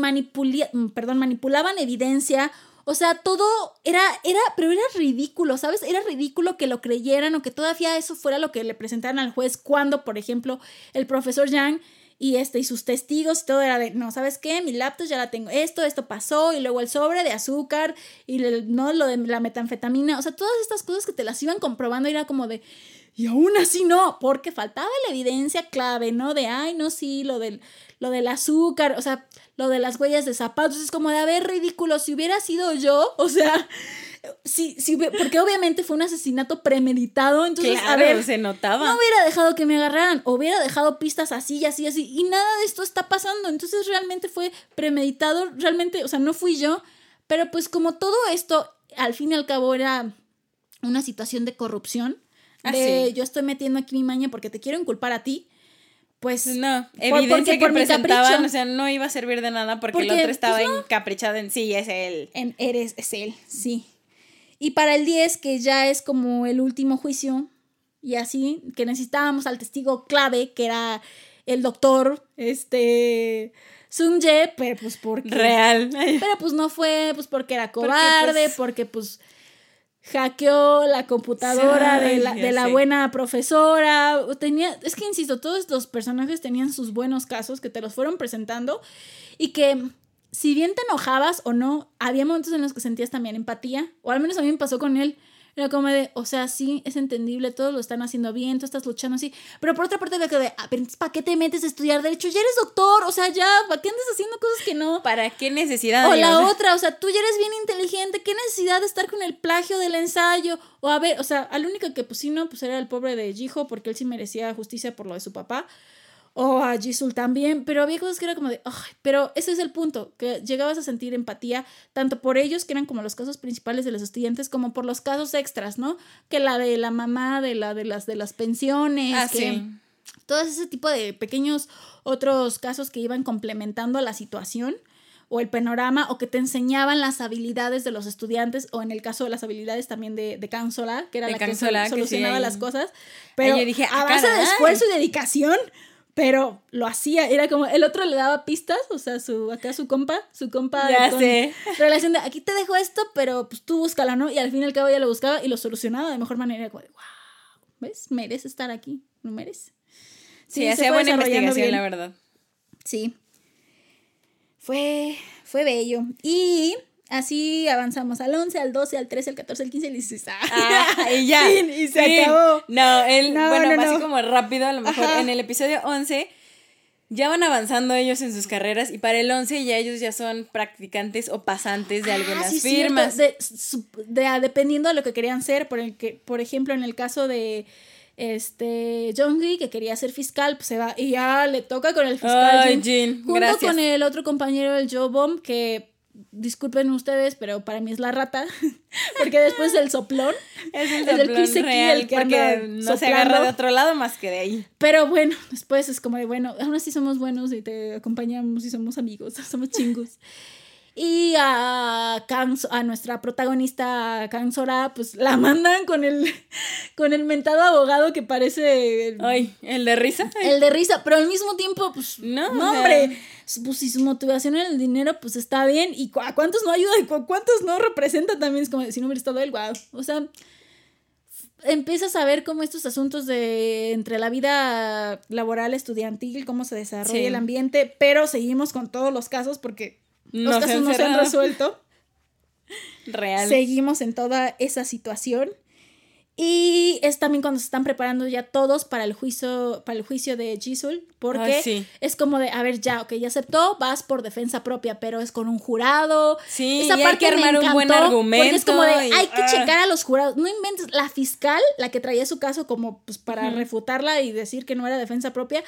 perdón, manipulaban evidencia. O sea, todo era, era, pero era ridículo, ¿sabes? Era ridículo que lo creyeran o que todavía eso fuera lo que le presentaran al juez cuando, por ejemplo, el profesor Yang y este y sus testigos y todo era de no sabes qué mi laptop ya la tengo esto esto pasó y luego el sobre de azúcar y no lo de la metanfetamina o sea todas estas cosas que te las iban comprobando era como de y aún así no porque faltaba la evidencia clave no de ay no sí lo del lo del azúcar o sea lo de las huellas de zapatos es como de a ver ridículo si hubiera sido yo o sea Sí, sí, porque obviamente fue un asesinato premeditado, entonces a ver, se notaba. No hubiera dejado que me agarraran, hubiera dejado pistas así y así así y nada de esto está pasando, entonces realmente fue premeditado, realmente, o sea, no fui yo, pero pues como todo esto al fin y al cabo era una situación de corrupción. Ah, de sí. yo estoy metiendo aquí mi maña porque te quiero inculpar a ti. Pues No, evidencia porque que por presentaban, capricho. o sea, no iba a servir de nada porque, el Porque, otro estaba pues, no. encaprichado en sí, es él. en eres es él, sí. Y para el 10, que ya es como el último juicio, y así, que necesitábamos al testigo clave, que era el doctor, este, Sung Jae, pero pues porque... Real. Pero pues no fue, pues porque era Porque, cobarde, pues- porque pues hackeó la computadora de la, de la buena profesora. Tenía, es que insisto, todos los personajes tenían sus buenos casos que te los fueron presentando y que si bien te enojabas o no, había momentos en los que sentías también empatía, o al menos a mí me pasó con él. Era como de, o sea, sí, es entendible, todos lo están haciendo bien, tú estás luchando así. Pero por otra parte, que de, ah, ¿para qué te metes a estudiar Derecho? Ya eres doctor, o sea, ya, ¿para qué andas haciendo cosas que no? ¿Para qué necesidad? O la otra, o sea, tú ya eres bien inteligente, ¿qué necesidad de estar con el plagio del ensayo? O a ver, o sea, al único que pues sí, no, pues era el pobre de Jiho, porque él sí merecía justicia por lo de su papá. O a Jisoo también, pero había cosas que era como de, ay, pero ese es el punto, que llegabas a sentir empatía tanto por ellos, que eran como los casos principales de los estudiantes, como por los casos extras, ¿no? Que la de la mamá, de la de las de las pensiones, Ah, que sí. todo ese tipo de pequeños otros casos que iban complementando a la situación o el panorama o que te enseñaban las habilidades de los estudiantes o en el caso de las habilidades también de, de Kang Sola, que era De la Kang que sol- Sola, que sí, solucionaba las cosas, pero yo dije, a ah, base de esfuerzo y dedicación, pero lo hacía, era como el otro le daba pistas, o sea, su acá su compa, su compa Ya con sé. relación de aquí te dejo esto, pero pues tú búscala, ¿no? Y al fin y al cabo ella lo buscaba y lo solucionaba de mejor manera, como de, wow, ¿ves? Merece estar aquí, ¿no merece? Sí, se hacía buena investigación, bien. la verdad. Sí. Fue, fue bello. Y así avanzamos al 11, al 12, al 13, al 14, al 15, al 16. Ah, y ya. Fin, y se Fin. acabó. No, él, No, bueno, no, así no. como rápido, a lo mejor Ajá. en el episodio 11 ya van avanzando ellos en sus carreras y para el 11 ya ellos ya son practicantes o pasantes de Ah, algunas sí, firmas. De, de- ah, dependiendo de lo que querían ser, por, el que, por ejemplo, en el caso de este Jongri, que quería ser fiscal, pues se va y ya le toca con el fiscal. Ay, junto gracias. con el otro compañero, el Joe Bomb, que disculpen ustedes, pero para mí es la rata, porque después el soplón. Es el es el soplón real, el que porque no se agarra de otro lado más que de ahí. Pero bueno, después es como de, bueno, aún así somos buenos y te acompañamos y somos amigos, somos chingos. Y a, a nuestra protagonista, Kang Sora, pues la mandan con el, con el mentado abogado que parece el, Ay, el de risa. el de risa, pero al mismo tiempo, pues, No, hombre, pues si su motivación era el dinero, pues está bien. ¿Y a cuántos no ayuda y cu- cuántos no representa también? Es como, si no hubiera estado él, wow. O sea, empiezas a ver cómo estos asuntos de entre la vida laboral estudiantil, cómo se desarrolla Sí. el ambiente, pero seguimos con todos los casos porque los se casos han no se han resuelto. Real. Seguimos en toda esa situación. Y es también cuando se están preparando ya todos para el juicio, para el juicio de Jisul, porque Ay, sí. es como de, a ver, ya, ok, ya aceptó, vas por defensa propia, pero es con un jurado. Sí, Esa y hay parte que me armar un buen encantó, Porque es como de, argumento y- hay que ah. checar a los jurados. No inventes, la fiscal, la que traía su caso como pues para refutarla y decir que no era defensa propia,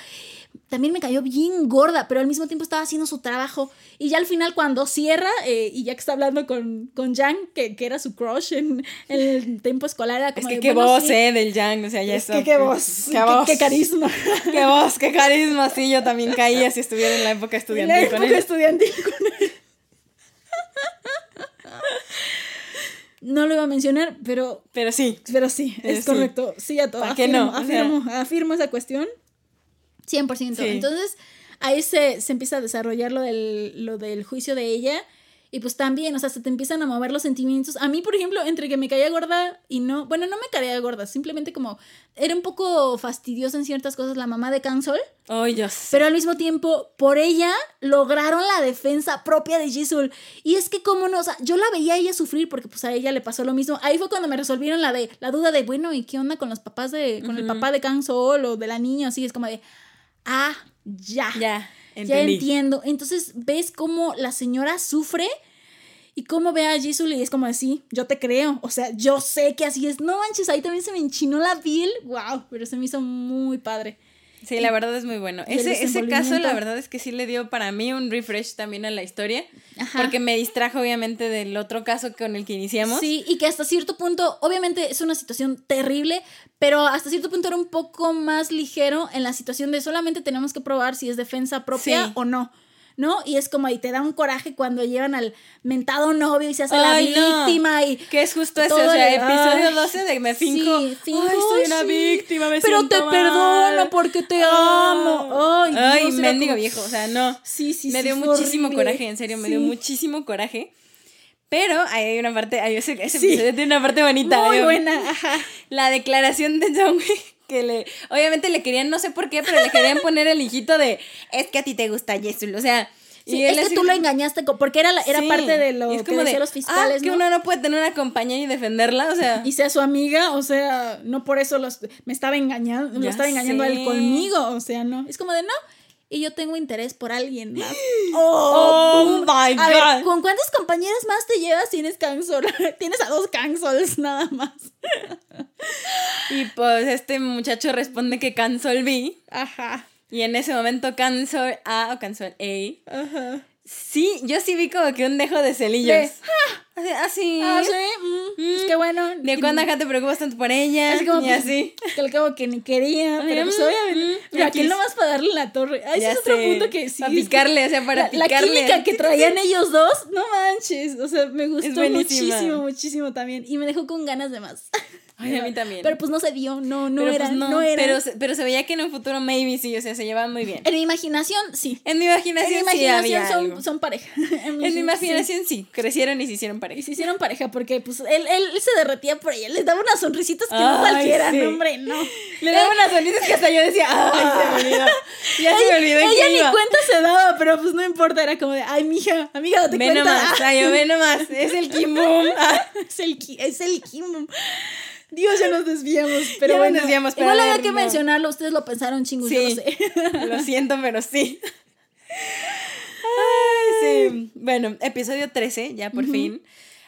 también me cayó bien gorda, pero al mismo tiempo estaba haciendo su trabajo. Y ya al final cuando cierra, eh, y ya que está hablando con, con Jan, que, que era su crush en, en el tiempo escolar, era Es como que de, qué bueno, voz, sí, eh, del Yang, o sea, ya Es está. que qué voz, Qué qué, voz. qué carisma. Qué voz, qué carisma, sí, yo también caía si estuviera en la época La estudiantil con época él. estudiantil con él. No lo iba a mencionar, pero Pero sí, Pero sí, es sí. correcto. Sí, a todo. ¿Para qué Afirmo, no? O sea- afirmo, afirmo esa cuestión. 100%. Sí. Entonces, ahí se, se empieza a desarrollar lo del, lo del juicio de ella. Y pues también, o sea, se te empiezan a mover los sentimientos. A mí, por ejemplo, entre que me caía gorda y no, bueno, no me caía gorda, simplemente como era un poco fastidiosa en ciertas cosas la mamá de Cansol, ay, yo sé. pero al mismo tiempo, por ella lograron la defensa propia de Jisoo. Y es que, como no, o sea, yo la veía a ella sufrir porque pues a ella le pasó lo mismo. Ahí fue cuando me resolvieron la de la duda de, bueno, ¿y qué onda con los papás de, con el papá de Kang Sol o de la niña? Así es como de, ah, ya. Ya, Ya entiendo. Entonces ves cómo la señora sufre y cómo ve a Jisoo y es como así, yo te creo. O sea, yo sé que así es. No manches, ahí también se me enchinó la piel. Wow, pero se me hizo muy padre. Sí, la verdad es muy bueno. Ese, ese caso, la verdad es que sí le dio para mí un refresh también a la historia. Porque me distrajo, obviamente, del otro caso con el que iniciamos. Sí, y que hasta cierto punto, obviamente es una situación terrible, pero hasta cierto punto era un poco más ligero en la situación de solamente tenemos que probar si es defensa propia o no. ¿No? Y es como ahí te da un coraje cuando llevan al mentado novio y se hace la víctima y... Que es justo ese, o sea, episodio 12 de me finco, sí, finco ay, soy una víctima, me Pero te perdono porque te amo. Ay, ay mendigo viejo, o sea, no. Sí, sí, Me dio muchísimo coraje, en serio, me dio muchísimo coraje. Pero hay una parte, hay ese, ese episodio tiene una parte bonita. Muy buena, ajá. La declaración de John Wick que le, obviamente le querían, no sé por qué, pero le querían poner el hijito de, es que a ti te gusta Jesús, o sea... y es que tú lo engañaste, porque era, era parte de lo que decían los fiscales, ah, que uno no puede tener una compañera y defenderla, o sea... Y sea su amiga, o sea, no por eso los, me estaba engañando, me estaba engañando él conmigo, o sea, no. Es como de, no, y yo tengo interés por alguien más. ¡Oh, oh my God! ¿Con cuántas compañeras más te llevas? Tienes cancel. Tienes a dos cancels nada más. y pues este muchacho responde que cancel B. Ajá. Y en ese momento cancel A o cancel A. Ajá. Sí, yo sí vi como que un dejo de celillos. Así. Ah, sí. Mm, pues qué bueno. De cuando acá te preocupas tanto por ella. Así como y así. Que al cabo que ni quería. Pero pues obviamente. Mm, pero aquí nomás para darle la torre. Ay, ese es otro punto que sí. Para picarle, o sea, para la, picarle. La química que traían ellos dos, no manches. O sea, me gustó muchísimo, muchísimo también. Y me dejó con ganas de más. Ay, a mí también. Pero pues no se dio, no, no era, pues, no, era. Pero, pero se veía que en un futuro maybe sí, o sea, se llevaban muy bien. En mi imaginación, sí. En mi imaginación, en mi imaginación sí son, son, pareja. en, mi, imaginación sí. crecieron y se hicieron pareja. Y se hicieron pareja porque pues él, él, se derretía por ella, les daba unas sonrisitas que no cualquiera, no, hombre, no. Le daba unas sonrisas que hasta yo decía, ay, se me olvidó. Ya se me olvidó Ella ni cuenta se daba, pero pues no importa, era como de, ay, mija, amiga, date ve cuenta. Nomás, ay, ve nomás, es el Kim Boom. es el, es el Kim Boom. Dios, ya nos desviamos. Pero ya bueno, nos desviamos, pero igual había que mencionarlo. Ustedes lo pensaron chingos, sí, yo lo sé. lo siento, pero sí. Ay, sí. Bueno, episodio 13, ya por fin.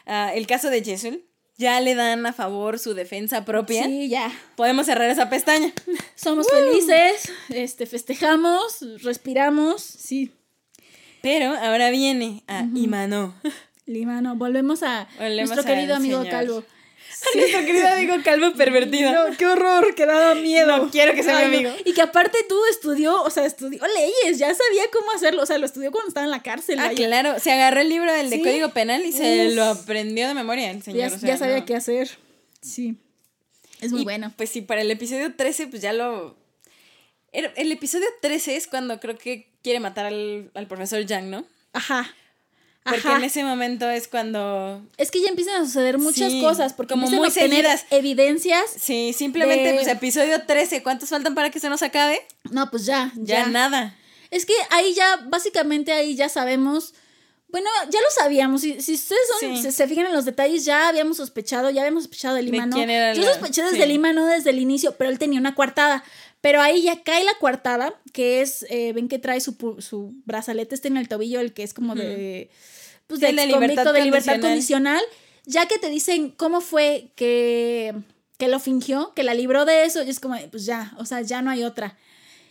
Uh, el caso de Jesús. Ya le dan a favor su defensa propia. Sí, ya. Podemos cerrar esa pestaña. Somos felices, este, festejamos, respiramos, sí. Pero ahora viene a Imano. Limano, volvemos a nuestro querido amigo Calvo. Sí. Nuestro querido amigo calvo pervertido. No, qué horror, que daba miedo. No quiero que sea mi amigo. Y que aparte tú estudió, o sea, estudió leyes, ya sabía cómo hacerlo, o sea, lo estudió cuando estaba en la cárcel. Ah, claro, se agarró el libro del de Código Penal y se lo aprendió de memoria el señor. Ya, sabía qué hacer. Sí. Es muy bueno. Pues sí, para el episodio 13, pues ya lo. El, episodio 13 es cuando creo que quiere matar al, al profesor Yang, ¿no? Ajá. Porque en ese momento es cuando... Es que ya empiezan a suceder muchas cosas, porque como muy seguidas. evidencias. Sí, simplemente, pues episodio 13, ¿cuántos faltan para que se nos acabe? No, pues ya, ya. nada. Es que ahí ya, básicamente ahí ya sabemos... Bueno, ya lo sabíamos. Si, si ustedes se, fijan en los detalles, ya habíamos sospechado, ya habíamos sospechado de Lima, ¿no? Yo sospeché desde Lima, no desde el inicio, pero él tenía una coartada. Pero ahí ya cae la coartada, que es, eh, ven que trae su, su brazalete este en el tobillo, el que es como de pues, de, libertad, de libertad condicional, ya que te dicen cómo fue que, que lo fingió, que la libró de eso, y es como, pues ya, o sea, ya no hay otra.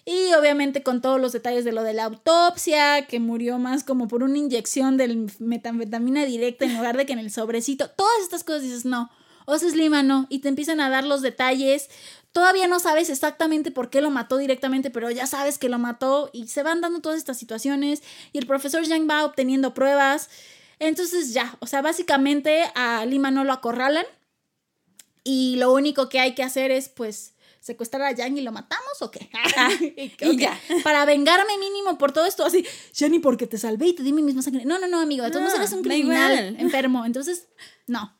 Y obviamente con todos los detalles de lo de la autopsia, que murió más como por una inyección de metanfetamina directa en lugar de que en el sobrecito, todas estas cosas dices, no, o sea, es Lima, no, y te empiezan a dar los detalles. Todavía no sabes exactamente por qué lo mató directamente, pero ya sabes que lo mató y se van dando todas estas situaciones y el profesor Yang va obteniendo pruebas. Entonces ya, o sea, básicamente a Lima no lo acorralan y lo único que hay que hacer es pues secuestrar a Yang y lo matamos o qué? y ya. Para vengarme mínimo por todo esto, así, ni porque te salvé y te di mi misma sangre. No, no, no, amigo, de todos modos eres un criminal enfermo. Entonces, no.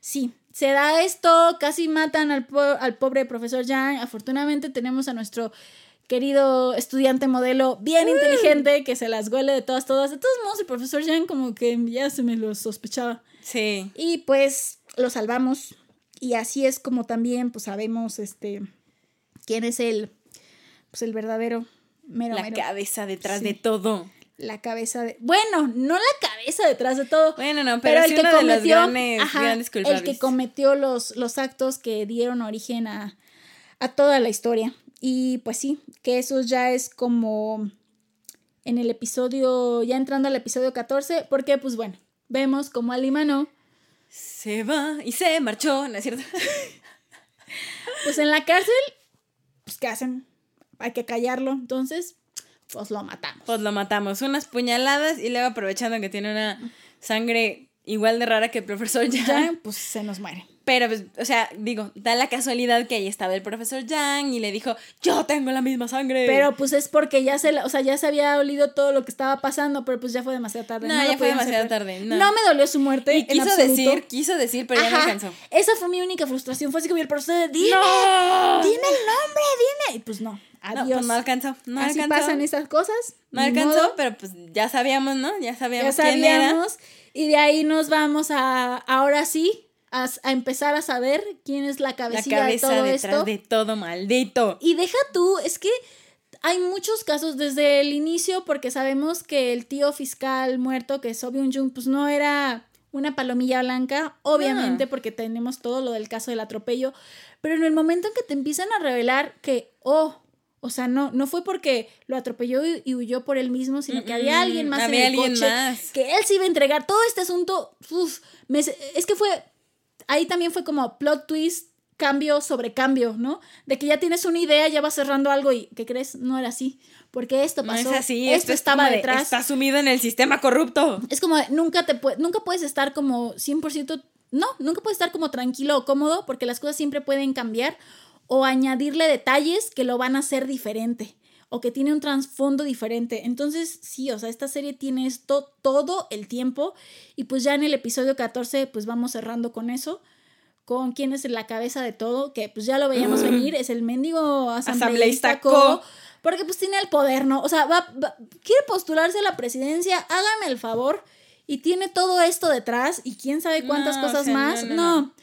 Sí, se da esto, casi matan al, al pobre profesor Yang. Afortunadamente tenemos a nuestro querido estudiante modelo bien inteligente que se las huele de todas, todas. De todos modos, el profesor Yang como que ya se me lo sospechaba. Sí. Y pues lo salvamos. Y así es como también pues sabemos este quién es el pues el verdadero mero, La cabeza detrás de todo la cabeza de. Bueno, no la cabeza detrás de todo. Bueno, no, pero, el que cometió. el que cometió los, los actos que dieron origen a, a toda la historia. y pues sí, que eso ya es como en el episodio, ya entrando al episodio 14, porque pues bueno, vemos como Alimano se va y se marchó, ¿no es cierto? pues en la cárcel, pues ¿qué hacen? Hay que callarlo, entonces, pues lo matamos. Pues lo matamos, unas puñaladas y luego aprovechando que tiene una sangre igual de rara que el profesor ya, pues se nos muere. Pero, pues, o sea, digo, da la casualidad que ahí estaba el profesor Yang y le dijo, yo tengo la misma sangre. Pero pues es porque ya se, o sea, ya se había olido todo lo que estaba pasando, pero pues ya fue demasiado tarde. No, ya fue demasiado tarde. No. me dolió su muerte. Y quiso decir, quiso decir, pero ya no alcanzó. Esa fue mi única frustración. Fue así como el profesor, dime, no. dime el nombre, dime. Y pues no. Adiós. No, pues no alcanzó. No así pasan esas cosas. No alcanzó, pero pues ya sabíamos, ¿no? Ya sabíamos, ya sabíamos quién era. Y de ahí nos vamos a, ahora sí, a, empezar a saber quién es la cabecilla de todo detrás de todo maldito. Y deja tú, es que hay muchos casos desde el inicio porque sabemos que el tío fiscal muerto, que es Sobyun Jung, pues no era una palomilla blanca, obviamente ah. porque tenemos todo lo del caso del atropello, pero en el momento en que te empiezan a revelar que, oh, o sea, no, no fue porque lo atropelló y, huyó por él mismo, sino que había alguien más en el coche, que él se iba a entregar todo este asunto. Uf, es que fue ahí también fue como plot twist, cambio sobre cambio, ¿no? De que ya tienes una idea, ya vas cerrando algo y, ¿qué crees? No era así. Porque esto pasó. No es así, esto, estaba detrás. está sumido en el sistema corrupto. Es como, nunca, te nunca puedes estar como 100%, no, nunca puedes estar como tranquilo o cómodo porque las cosas siempre pueden cambiar o añadirle detalles que lo van a hacer diferente o que tiene un trasfondo diferente. Entonces, sí, o sea, esta serie tiene esto todo el tiempo y pues ya en el episodio 14 pues vamos cerrando con eso, con quién es la cabeza de todo, que pues ya lo veíamos venir, es el mendigo asambleísta, porque pues tiene el poder, ¿no? O sea, va, quiere postularse a la presidencia, hágame el favor y tiene todo esto detrás y quién sabe cuántas cosas más. no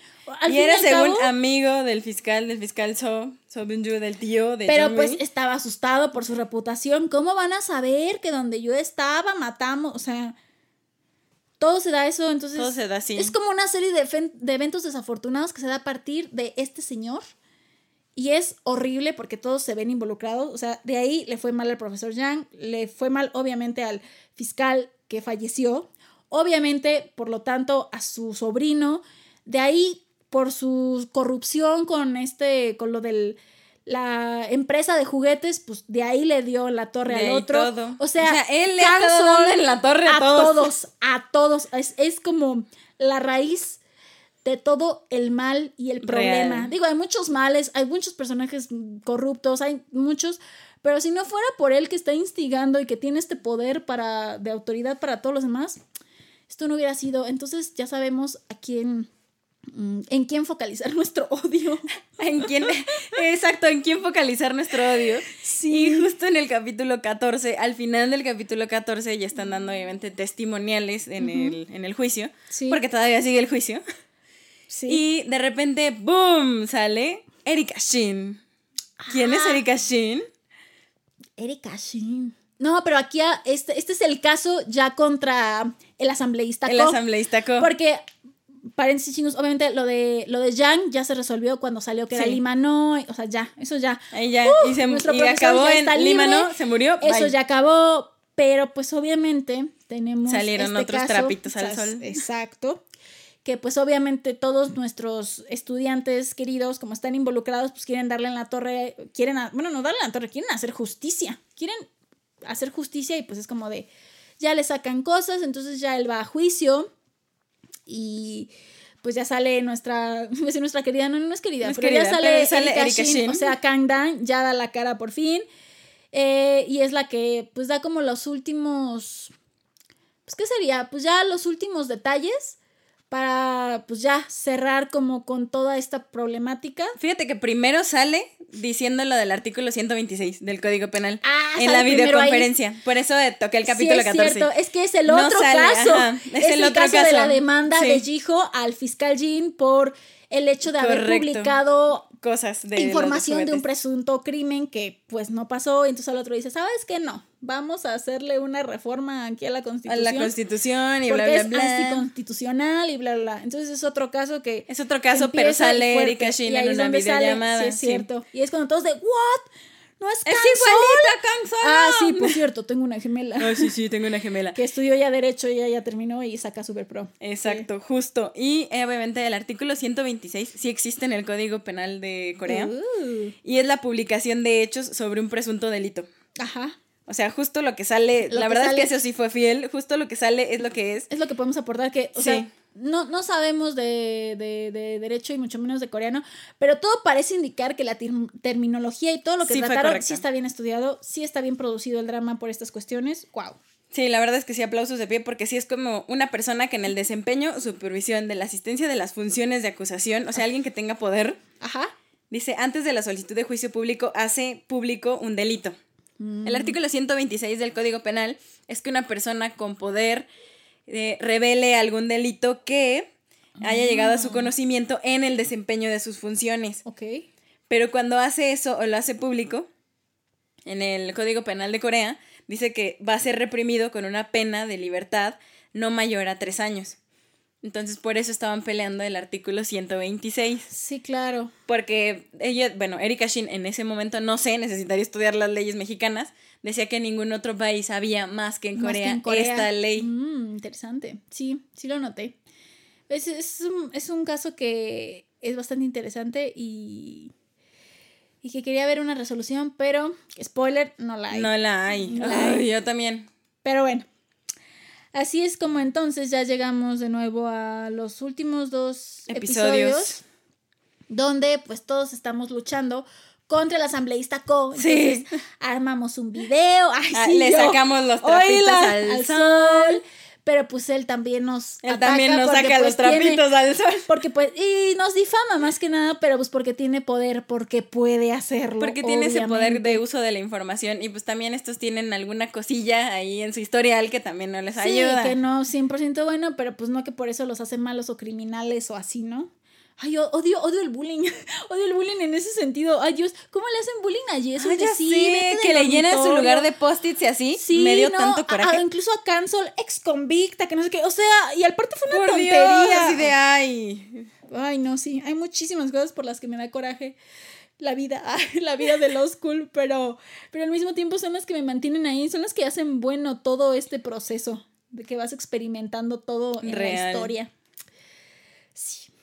y era según amigo del fiscal, del fiscal So, So del tío de Pero pues estaba asustado por su reputación. ¿Cómo van a saber que donde yo estaba matamos? O sea, todo se da eso, entonces... Todo se da así. Es como una serie de, de eventos desafortunados que se da a partir de este señor. Y es horrible porque todos se ven involucrados. O sea, de ahí le fue mal al profesor Yang, le fue mal obviamente al fiscal que falleció, obviamente, por lo tanto, a su sobrino. De ahí por su corrupción con este, con lo del la empresa de juguetes, pues de ahí le dio la torre al otro. O, sea, él le ha en la torre a, todos. A todos, Es, como la raíz de todo el mal y el problema. Digo, hay muchos males, hay muchos personajes corruptos, hay muchos, pero si no fuera por él que está instigando y que tiene este poder para de autoridad para todos los demás, esto no hubiera sido. Entonces ya sabemos a quién en quién focalizar nuestro odio. en quién, exacto, en quién focalizar nuestro odio. Sí. Y justo en el capítulo 14, al final del capítulo 14 ya están dando obviamente testimoniales en, el, en el juicio, sí. porque todavía sigue el juicio. Sí. Y de repente, ¡boom! sale Erika Shin. ¿Quién es ah. Erika Shin? Erika Shin. No, pero aquí este, este es el caso ya contra el asambleísta. El asambleísta Porque paréntesis chingos, obviamente lo de lo de Yang ya se resolvió cuando salió que era Lima no, o sea, ya, eso ya. Ahí ya, y, se, y acabó en Lima no, se murió. Eso ya acabó, pero pues obviamente tenemos salieron este otros trapitos al sol. Exacto. Que pues obviamente todos nuestros estudiantes queridos, como están involucrados, pues quieren darle en la torre, quieren, bueno, no darle en la torre, quieren hacer justicia, quieren hacer justicia y pues es como de, ya le sacan cosas, entonces ya él va a juicio y pues ya sale nuestra, nuestra querida, no, no es querida, pero ya sale, Erika, o sea, Kang Dan ya da la cara por fin. Eh, y es la que pues da como los últimos, pues qué sería, pues ya los últimos detalles para pues ya cerrar como con toda esta problemática. Fíjate que primero sale diciendo lo del artículo 126 del Código Penal ah, en la videoconferencia. Por eso toqué el capítulo sí, es 14. Cierto. Es que es el otro caso. es, el, otro caso, de la demanda de Jijo al fiscal Jin por el hecho de haber publicado cosas de información de un presunto crimen que pues no pasó, y entonces el otro dice, "¿Sabes qué? No. Vamos a hacerle una reforma aquí a la A constitución. la constitución y porque bla, bla, es bla. anticonstitucional y bla, bla, bla. Entonces es otro caso que... Es otro caso, pero sale Erika Shin en una videollamada. Sí, es sí. cierto. Y es cuando todos de, ¿what? ¿No es Es igualita Sol?". a. Ah, sí, por cierto, tengo una gemela. Ah, sí, sí, tengo una gemela. que estudió ya Derecho y ella ya terminó y saca Super Pro. Exacto, justo. Y eh, obviamente el artículo 126 sí existe en el Código Penal de Corea. Uh, Y es la publicación de hechos sobre un presunto delito. ajá. O sea, justo lo que sale, Lo la que verdad sale- es que eso sí fue fiel, justo lo que sale es lo que es. Es lo que podemos aportar, que, o Sí. sea, no, no sabemos de, de, de derecho y mucho menos de coreano, pero todo parece indicar que la terminología y todo lo que Sí trataron sí está bien estudiado, sí está bien producido el drama por estas cuestiones. Wow. Sí, la verdad es que sí, aplausos de pie, porque sí es como una persona que en el desempeño, supervisión de la asistencia de las funciones de acusación, o sea, alguien que tenga poder, Ajá. dice, antes de la solicitud de juicio público, hace público un delito. El artículo 126 del Código Penal es que una persona con poder eh, revele algún delito que haya llegado a su conocimiento en el desempeño de sus funciones. Ok. Pero cuando hace eso o lo hace público, en el Código Penal de Corea, dice que va a ser reprimido con una pena de libertad no mayor a tres años. Entonces, por eso estaban peleando el artículo 126. Sí, claro. Porque ella, bueno, Erika Shin en ese momento, no sé, necesitaría estudiar las leyes mexicanas, decía que en ningún otro país había más que en Más que Corea, en Corea. esta ley. Mm, interesante. Sí, sí lo noté. Es, es, un, es un caso que es bastante interesante y, y que quería ver una resolución, pero, spoiler, no la hay. No la hay. No la Ay, hay. yo también. Pero bueno, así es como entonces ya llegamos de nuevo a los últimos dos Episodios. episodios, donde pues todos estamos luchando contra el asambleísta Co. Sí. Entonces armamos un video, ay, Ah, sí, le yo, sacamos los trapitos oíla, al sol. Pero pues él también nos Él ataca también nos porque, saca pues, los trapitos tiene- al sol. porque pues, y nos difama más que nada, pero pues porque tiene poder, porque puede hacerlo. Porque tiene ese poder de uso de la información y pues también estos tienen alguna cosilla ahí en su historial que también no les Sí, ayuda. que no 100% bueno, pero pues no que por eso los hace malos o criminales o así, ¿no? Ay, odio, odio el bullying. odio el bullying en ese sentido. Ay, Dios, ¿cómo le hacen bullying a Jesus? Ay, De ya sí, sé, que le llenan su lugar de post-its y así. Sí, me dio no, tanto coraje. a- incluso a Cancel, ex convicta, que no sé qué. O sea, y aparte fue una Por Dios, tontería. así de ay. Ay, no, sí. Hay muchísimas cosas por las que me da coraje la vida, la vida de law school, pero, pero al mismo tiempo son las que me mantienen ahí, son las que hacen bueno todo este proceso de que vas experimentando todo en la historia.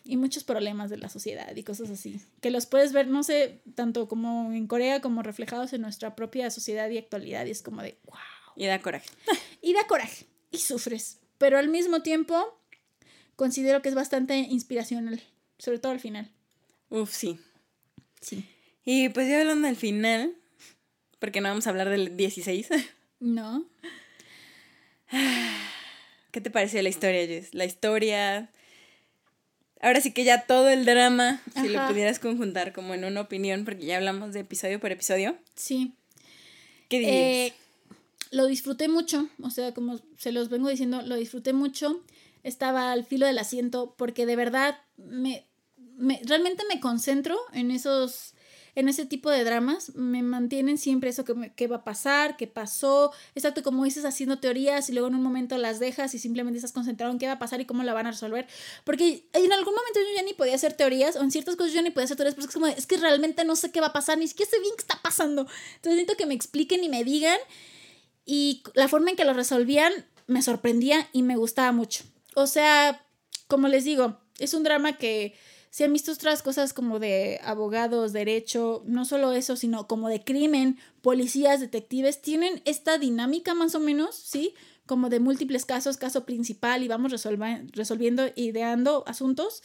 Y muchos problemas de la sociedad y cosas así, que los puedes ver, no sé, tanto como en Corea como reflejados en nuestra propia sociedad y actualidad, y es como de, wow. Y da coraje. Y da coraje, y sufres, pero al mismo tiempo considero que es bastante inspiracional, sobre todo al final. Uf, sí. Sí. Y pues ya hablando del final, porque no vamos a hablar del 16. No. ¿Qué te pareció la historia, Jess? La historia. Ahora sí que ya todo el drama, si lo pudieras conjuntar como en una opinión, porque ya hablamos de episodio por episodio. Sí. ¿Qué dirías? Eh, lo disfruté mucho, o sea, como se los vengo diciendo, lo disfruté mucho. Estaba al filo del asiento porque de verdad me, me realmente me concentro en esos en ese tipo de dramas, me mantienen siempre eso que, qué va a pasar, qué pasó, exacto como dices, haciendo teorías y luego en un momento las dejas y simplemente estás concentrado en qué va a pasar y cómo la van a resolver. Porque en algún momento yo ya ni podía hacer teorías, o en ciertas cosas yo ni podía hacer teorías, porque es como, es que realmente no sé qué va a pasar, ni siquiera sé bien qué está pasando. Entonces necesito que me expliquen y me digan y la forma en que lo resolvían me sorprendía y me gustaba mucho. O sea, como les digo, es un drama que si han visto otras cosas como de abogados, derecho, no solo eso, sino como de crimen, policías, detectives, tienen esta dinámica más o menos, ¿sí? Como de múltiples casos, caso principal y vamos resolva- resolviendo, ideando asuntos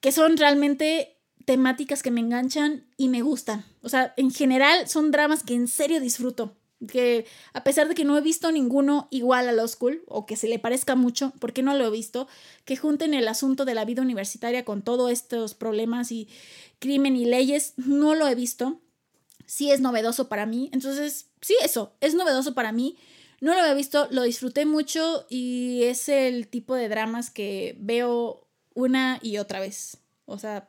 que son realmente temáticas que me enganchan y me gustan. O sea, en general son dramas que en serio disfruto. Que a pesar de que no he visto ninguno igual a Law School o que se le parezca mucho, porque no lo he visto, que junten el asunto de la vida universitaria con todos estos problemas y crimen y leyes, no lo he visto. Sí es novedoso para mí. Entonces, sí, eso, es novedoso para mí. No lo había visto, lo disfruté mucho y es el tipo de dramas que veo una y otra vez. O sea,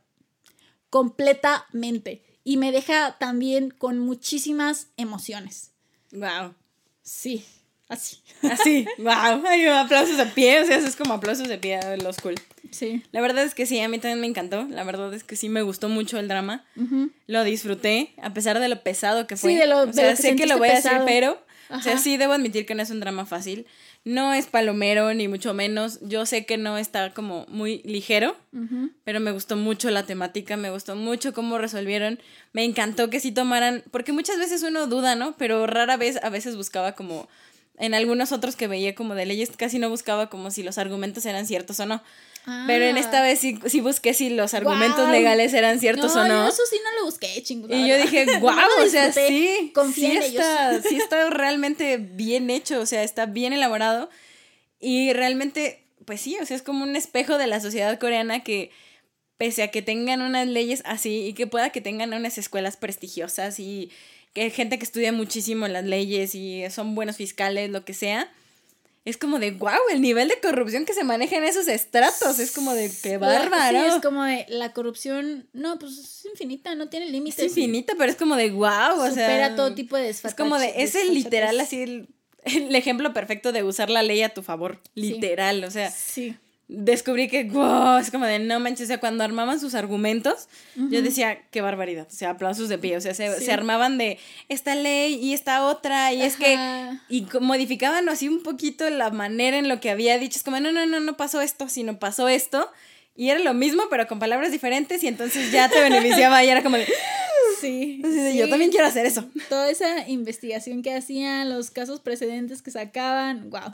completamente. Y me deja también con muchísimas emociones. Wow. Sí, así. Así, wow. Ay, aplausos de pie, o sea, eso es como aplausos de pie a los cool. Sí. La verdad es que sí, a mí también me encantó. La verdad es que sí me gustó mucho el drama. Lo disfruté, a pesar de lo pesado que fue. Sí, de lo- o de sea, lo que sé que lo voy a decir, pesado. pero. O sea, Ajá. sí debo admitir que no es un drama fácil. No es palomero, ni mucho menos. Yo sé que no está como muy ligero, pero me gustó mucho la temática, me gustó mucho cómo resolvieron. Me encantó que sí tomaran, porque muchas veces uno duda, ¿no? Pero rara vez, a veces buscaba como, en algunos otros que veía como de leyes, casi no buscaba como si los argumentos eran ciertos o no. Pero en esta vez sí, sí busqué si los argumentos Guau. legales eran ciertos no, o no. yo eso sí no lo busqué, chingada. Y yo dije, wow, o sea, sí, Confía sí en ellos. está, sí está realmente bien hecho, o sea, está bien elaborado y realmente, pues sí, o sea, es como un espejo de la sociedad coreana que pese a que tengan unas leyes así y que pueda que tengan unas escuelas prestigiosas y que hay gente que estudia muchísimo las leyes y son buenos fiscales, lo que sea, es como de, wow, el nivel de corrupción que se maneja en esos estratos, es como de, qué bárbaro. Sí, es como de la corrupción, no, pues es infinita, no tiene Es límites. infinita, pero es como de wow, o sea. Supera todo tipo de Es como de, es el literal así el, el ejemplo perfecto de usar la ley a tu favor. Literal, o sea, Sí. Descubrí que wow, es como de no manches, o sea, cuando armaban sus argumentos, yo decía, qué barbaridad, o sea, aplausos de pie, o sea, se, Sí. se armaban de esta ley y esta otra, y es que, Ajá. y modificaban así un poquito la manera en lo que había dicho, es como, no, no, no, no pasó esto, sino pasó esto. Y era lo mismo, pero con palabras diferentes, y entonces ya te beneficiaba y era como de, Sí. de, sí. yo también quiero hacer eso. Toda esa investigación que hacían, los casos precedentes que sacaban, wow.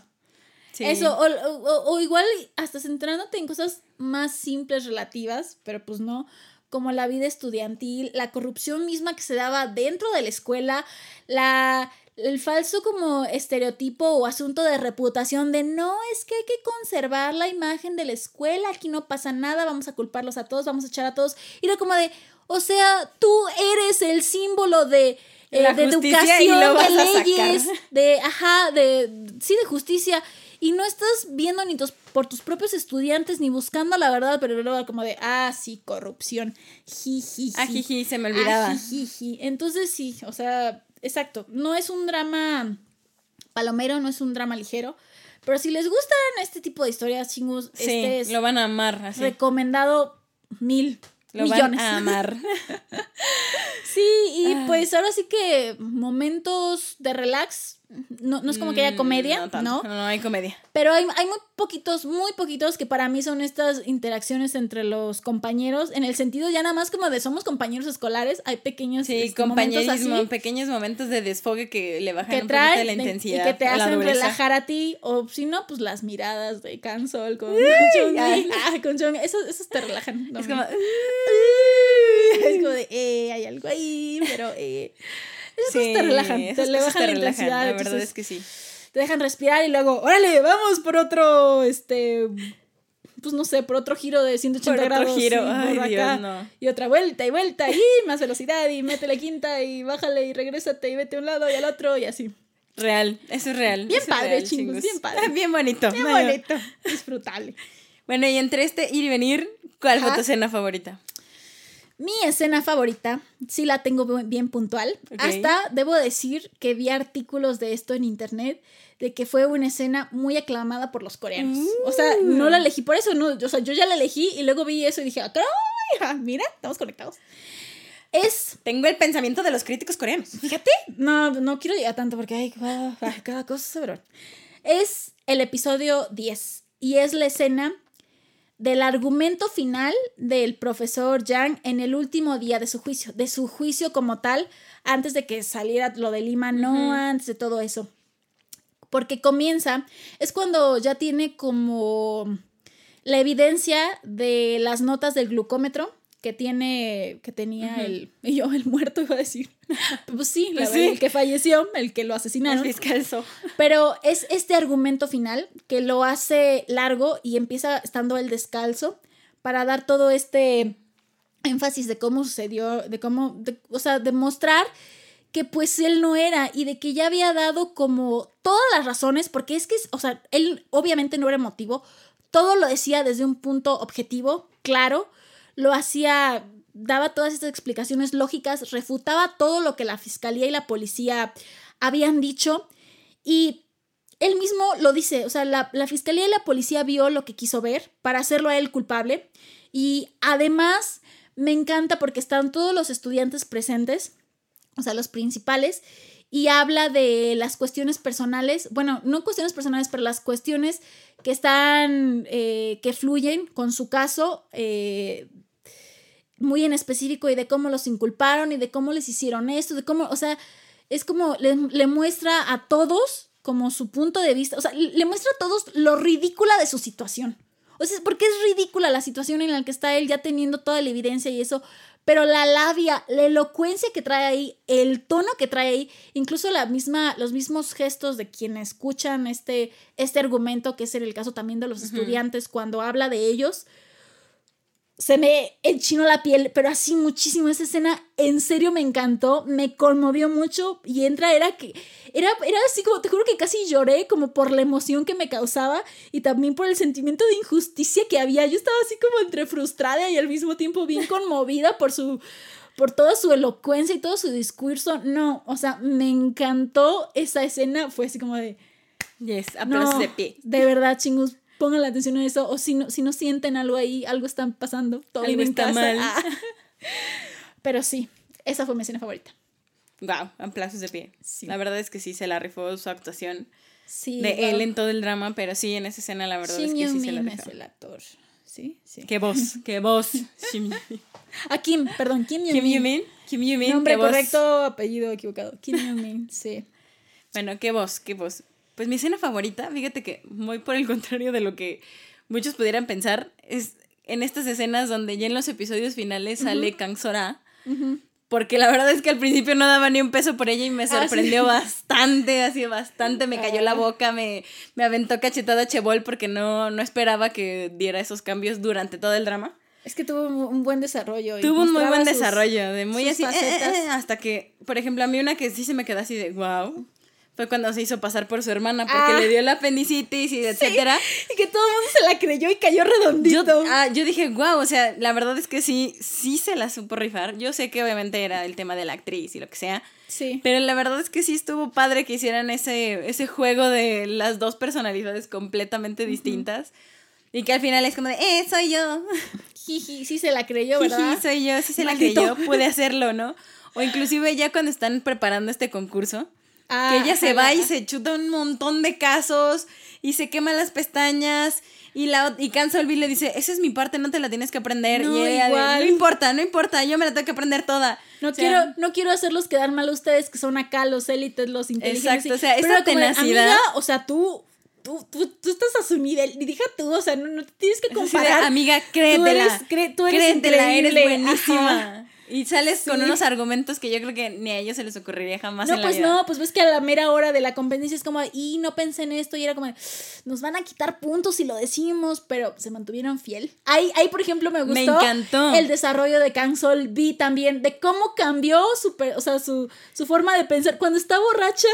Sí. Eso, o, o- o igual hasta centrándote en cosas más simples, relativas, pero pues no, como la vida estudiantil, la corrupción misma que se daba dentro de la escuela, la, el falso como estereotipo o asunto de reputación de no, es que hay que conservar la imagen de la escuela, aquí no pasa nada, vamos a culparlos a todos, vamos a echar a todos. Y era como de, o sea, tú eres el símbolo de... eh, La de educación, de leyes, de, ajá, de, sí, de justicia. Y no estás viendo ni tus, por tus propios estudiantes ni buscando la verdad, pero luego como de, ah, sí, corrupción. Jiji. Ah, jiji, se me olvidaba. Entonces sí, o sea, exacto. No es un drama palomero, no es un drama ligero. Pero si les gustan este tipo de historias, chingus, Sí, este es lo van a amar así. recomendado mil Lo millones. van a amar. Sí, y pues ahora sí que momentos de relax. No, no es como que haya Mm, comedia, no, tanto. ¿no? No, no hay comedia. Pero hay, hay muy poquitos, muy poquitos que para mí son estas interacciones entre los compañeros, en el sentido ya nada más como de somos compañeros escolares, hay pequeños Sí, este, momentos así pequeños momentos de desfogue que le bajan que un poquito la de- intensidad. y que te hacen dureza. relajar a ti, o si no, pues las miradas de Cansol con ah, con Chung, esos, esos te relajan. Es como. es como de, eh, hay algo ahí, pero eh, esos Sí, te relajan, esas te le bajan te la relajan, intensidad, La verdad entonces es que sí. te dejan respirar y luego, órale, vamos por otro, este, pues no sé, por otro giro de 180 Por otro grados. giro, y ay, por Dios, acá, no. Y otra vuelta y vuelta y más velocidad y métele quinta y bájale y regrésate y vete a un lado y al otro y así. Real, eso es real. Bien eso padre, real, chingos, bien padre. Bien bonito. Ay, bonito, disfrutable. Bueno, y entre este ir y venir, ¿cuál fue tu escena favorita? Mi escena favorita, sí la tengo bien puntual. Hasta debo decir que vi artículos de esto en internet de que fue una escena muy aclamada por los coreanos. O sea, no la elegí por eso, no, o sea, yo ya la elegí y luego vi eso y dije, "Ah, caray, ah, mira, estamos conectados. Es, Tengo el pensamiento de los críticos coreanos. fíjate, no, no quiero llegar tanto porque hay cada cosa, pero es el episodio 10 y es la escena del argumento final del profesor Yang en el último día de su juicio, de su juicio como tal, antes de que saliera lo de Lima, no antes de todo eso. Porque comienza, es cuando ya tiene como la evidencia de las notas del glucómetro que tiene, que tenía el, y yo el muerto iba a decir, pues sí, la Pues verdad, sí. el que falleció, el que lo El asesinaron. fiscalzo. Pero es este argumento final que lo hace largo y empieza estando el descalzo para dar todo este énfasis de cómo sucedió, de cómo, de- o sea, demostrar que pues él no era y de que ya había dado como todas las razones, porque es que, o sea, él obviamente no era emotivo, todo lo decía desde un punto objetivo, claro, lo hacía, daba todas estas explicaciones lógicas, refutaba todo lo que la fiscalía y la policía habían dicho Y él mismo lo dice, o sea, la, la fiscalía y la policía vio lo que quiso ver para hacerlo a él culpable. Y además me encanta porque están todos los estudiantes presentes, o sea, los principales, y habla de las cuestiones personales, bueno, no cuestiones personales, pero las cuestiones que están, eh, que fluyen con su caso, eh, muy en específico, y de cómo los inculparon y de cómo les hicieron esto, de cómo, o sea, es como le, le muestra a todos como su punto de vista, o sea, le muestra a todos lo ridícula de su situación. O sea, porque es ridícula la situación en la que está él ya teniendo toda la evidencia y eso, pero la labia, la elocuencia que trae ahí, el tono que trae ahí, incluso la misma, los mismos gestos de quienes escuchan este, este argumento, que es el caso también de los estudiantes, cuando habla de ellos, se me enchinó la piel, pero así muchísimo. Esa escena en serio me encantó, me conmovió mucho y entra, era que, era, era así como, te juro que casi lloré como por la emoción que me causaba y también por el sentimiento de injusticia que había. Yo estaba así como entre frustrada y al mismo tiempo bien conmovida por su, por toda su elocuencia y todo su discurso. No, o sea, me encantó esa escena, fue así como de... Yes, aplausos de pie. De verdad, chingus, pongan la atención a eso, o si no, si no sienten algo ahí, algo está pasando, todo Algo está casa. mal. Ah. Pero sí, esa fue mi escena favorita. Wow, aplausos de pie. Sí. La verdad es que sí se la rifó su actuación Sí. de wow. él en todo el drama, pero sí, en esa escena la verdad Shin es que sí se la rifó. es el actor. Sí, sí. Qué voz, qué voz. Kim Ah, Kim, perdón, Kim Kim Yun-min. Yumin, Kim Yumin, Nombre voz. correcto, apellido equivocado. Kim Yun-min, sí. Bueno, qué voz, qué voz. Pues mi escena favorita, fíjate que muy por el contrario de lo que muchos pudieran pensar, es en estas escenas donde ya en los episodios finales sale Kang Sora. Porque la verdad es que al principio no daba ni un peso por ella y me Ah, sorprendió sí. bastante, así bastante. Me cayó la Ah. boca, me, me aventó cachetada Chebol porque no, no esperaba que diera esos cambios durante todo el drama. Es que tuvo un buen desarrollo. Tuvo un muy buen sus- desarrollo, de muy así, eh, eh, eh, hasta que, por ejemplo, a mí una que sí se me quedó así de wow, fue cuando se hizo pasar por su hermana porque Ah. le dio la apendicitis y etcétera. Y que todo el mundo se la creyó y cayó redondito. Yo, ah, yo dije, wow, o sea, la verdad es que sí, sí se la supo rifar. Yo sé que obviamente era el tema de la actriz y lo que sea, sí. pero la verdad es que sí estuvo padre que hicieran ese, ese juego de las dos personalidades completamente distintas. Y que al final es como de, eh, soy yo. Jiji, sí se la creyó, ¿verdad? Jiji, soy yo, sí se Maldito. la creyó, puede hacerlo, ¿no? O inclusive ya cuando están preparando este concurso, Ah, que ella se va y se chuta un montón de casos y se quema las pestañas y la y Can Solvi le dice, esa es mi parte, no te la tienes que aprender. No, y ella de, no importa, no importa, yo me la tengo que aprender toda. No O sea, quiero, no quiero hacerlos quedar mal a ustedes que son acá los élites, los inteligentes. Exacto, y- o sea, pero esa tenacidad. amiga, o sea, tú, tú, tú, tú estás a su nivel. Y deja tú, o sea, no, no te tienes que comparar. amiga, créetela. eres- cre- tú eres créetela, eres buenísima. ajá. Y sales con Sí. unos argumentos que yo creo que ni a ellos se les ocurriría jamás no, en la pues vida. no, pues ves que a la mera hora de la competencia es como, y no pensé en esto, y era como, nos van a quitar puntos si lo decimos, pero se mantuvieron fiel. Ahí, ahí por ejemplo, me gustó Me encantó. el desarrollo de Cansol vi también, de cómo cambió su, o sea, su, su forma de pensar. Cuando está borracha,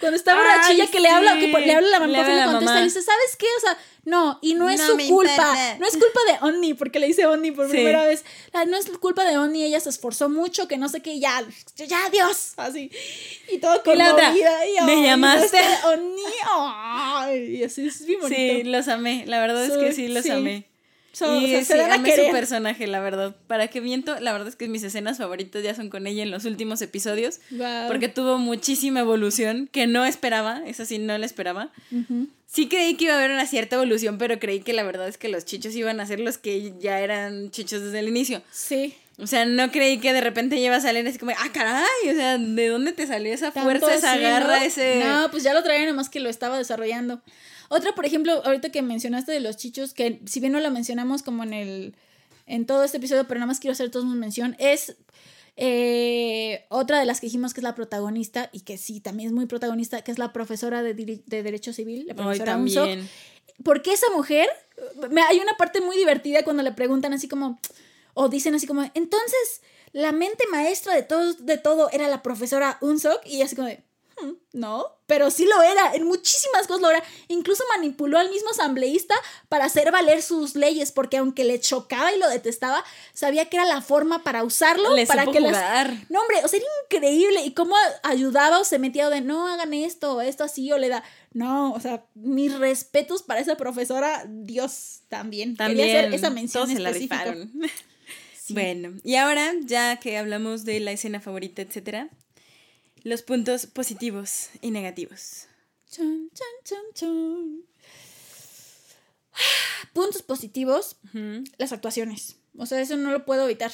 cuando está borrachilla, que le habla, que sí. le habla la mamá, Le y le contesta, mamá. y dice, ¿sabes qué? O sea, no, y no es No su culpa, importa. no es culpa de Onni, porque le dice Onni por Sí. primera vez, la- no es culpa de Onni, ella se esforzó mucho, que no sé qué, ya, ya, Dios, así, y todo Y la otra, y, ¿me llamaste? este Onni, y así es bien bonito. Sí, los amé. La verdad es que Sí, sí, los sí. amé. So- y o sea, sí, se a amé su personaje, la verdad. Para que miento, la verdad es que mis escenas favoritas ya son con ella en los últimos episodios. Porque tuvo muchísima evolución que no esperaba. Eso sí, no la esperaba. Sí creí que iba a haber una cierta evolución, pero creí que la verdad es que los chichos iban a ser los que ya eran chichos desde el inicio. Sí. O sea, no creí que de repente iba a salir así como, ah, caray, o sea, ¿de dónde te salió esa fuerza, esa así, garra, ¿no? ese... No, pues ya lo traían nomás que lo estaba desarrollando. Otra, por ejemplo, ahorita que mencionaste de los chichos, que si bien no lo mencionamos como en el en todo este episodio, pero nada más quiero hacer todos una mención, es eh, otra de las que dijimos que es la protagonista y que sí, también es muy protagonista, que es la profesora de, de Derecho Civil, la Ay, profesora Unsock. también. Porque esa mujer, me- hay una parte muy divertida cuando le preguntan así como, o dicen así como, entonces, la mente maestra de todo, de todo era la profesora Unsok, y así como de, "Hmm, no, pero sí lo era, en muchísimas cosas lo era. Incluso manipuló al mismo asambleísta para hacer valer sus leyes, porque aunque le chocaba y lo detestaba, sabía que era la forma para usarlo, Le para que jugar. No, hombre, o sea, era increíble. Y cómo ayudaba o se metía de no hagan esto, o esto así, o le da. No, o sea, mis respetos para esa profesora, Dios también. También. Quería hacer esa mención todos se la rifaron. Bueno, y ahora, ya que hablamos de la escena favorita, etcétera, los puntos positivos y negativos. Chun, chun, chun, chun. Puntos positivos, las actuaciones. O sea, eso no lo puedo evitar.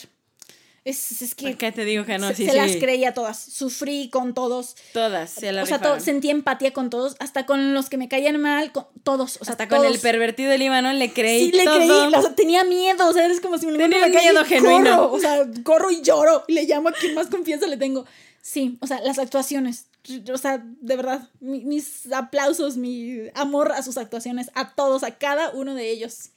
Es, es que ¿Por qué te digo que no? se, Sí, se sí. las creía todas. Sufrí con todos. Todas se la o sea, rifaron. to- sentí empatía con todos, hasta con los que me caían mal, con todos. O sea, Hasta con el pervertido del Líbano le creí Sí, le todo. creí, o sea, tenía miedo, o sea, eres como si me lo Tenía calle miedo genuino. Corro, o sea, corro y lloro, y le llamo a quien más confianza le tengo. Sí, o sea, las actuaciones, o sea, de verdad, mi- mis aplausos, mi amor a sus actuaciones, a todos, a cada uno de ellos.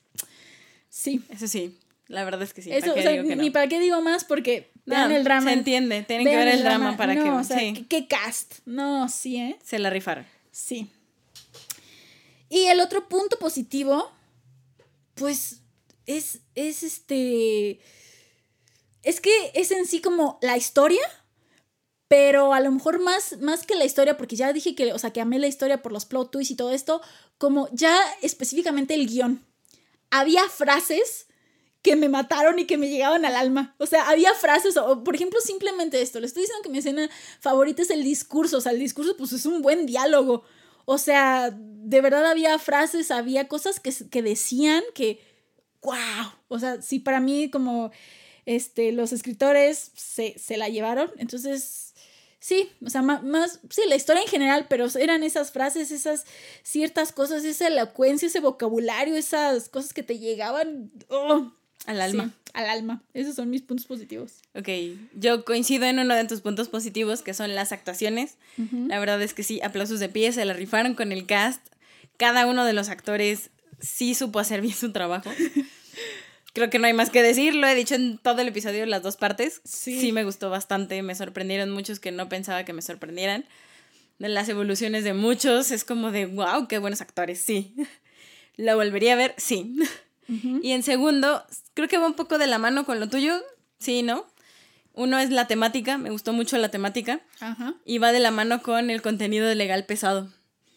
Sí. Eso sí, la verdad es que sí. Eso, ¿para o sea, ni, no? para qué digo más porque No, el drama. Se entiende, tienen que ver el drama, para no, que. O sea, sí, ¿qué, qué cast. No, sí, ¿eh? se la rifaron. Sí. Y el otro punto positivo, pues, es, es este... Es que es en sí como la historia, pero a lo mejor más, más que la historia, porque ya dije que, o sea, que amé la historia por los plot twists y todo esto, como ya específicamente el guion. Había frases que me mataron y que me llegaban al alma. O sea, había frases, o por ejemplo, simplemente esto. Le estoy diciendo que mi escena favorita es el discurso. O sea, el discurso, pues es un buen diálogo. O sea, de verdad había frases, había cosas que, que decían que, wow. O sea, sí, para mí como este, los escritores se, se la llevaron. Entonces, sí, o sea, ma- más, sí, la historia en general, pero eran esas frases, esas ciertas cosas, esa elocuencia, ese vocabulario, esas cosas que te llegaban oh, Al alma. sí, al alma. Esos son mis puntos positivos. Ok, yo coincido en uno de tus puntos positivos, que son las actuaciones. Ujú. La verdad es que sí, aplausos de pie, se la rifaron con el cast. Cada uno de los actores sí supo hacer bien su trabajo. Creo que no hay más que decir, lo he dicho en todo el episodio, las dos partes. Sí. me gustó bastante, me sorprendieron muchos que no pensaba que me sorprendieran. De las evoluciones de muchos, es como de, wow, qué buenos actores, sí. ¿La volvería a ver? Sí. Ujú. Y en segundo, creo que va un poco de la mano con lo tuyo, sí, ¿no? Uno es la temática, me gustó mucho la temática, Ajá. y va de la mano con el contenido legal pesado.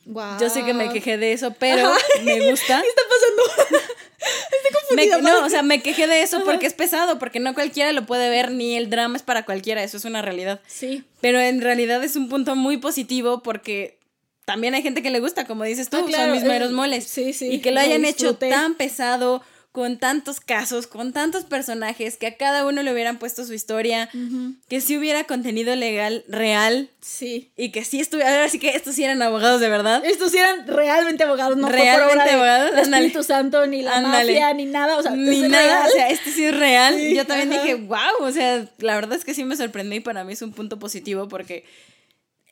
Wow. Yo sé que me quejé de eso, pero me gusta. ¿Qué está pasando? Me- no, o sea, me quejé de eso porque es pesado, porque no cualquiera lo puede ver, ni el drama es para cualquiera, eso es una realidad. Sí. Pero en realidad es un punto muy positivo porque también hay gente que le gusta, como dices tú, Ah, claro, son mis meros eh, moles. sí, sí, Y que lo lo hayan hecho tan pesado, con tantos casos, con tantos personajes, que a cada uno le hubieran puesto su historia, que sí hubiera contenido legal real Sí. y que sí estuviera, ahora sí que estos sí eran abogados de verdad. Estos sí eran realmente abogados, no fue Realmente de abogados, ándale. Espíritu Santo, ni la Ándale. mafia, ni nada. O sea, Ni nada, real. o sea, este sí es real. Sí, Yo también ajá. dije, wow, o sea, la verdad es que sí me sorprendí y para mí es un punto positivo porque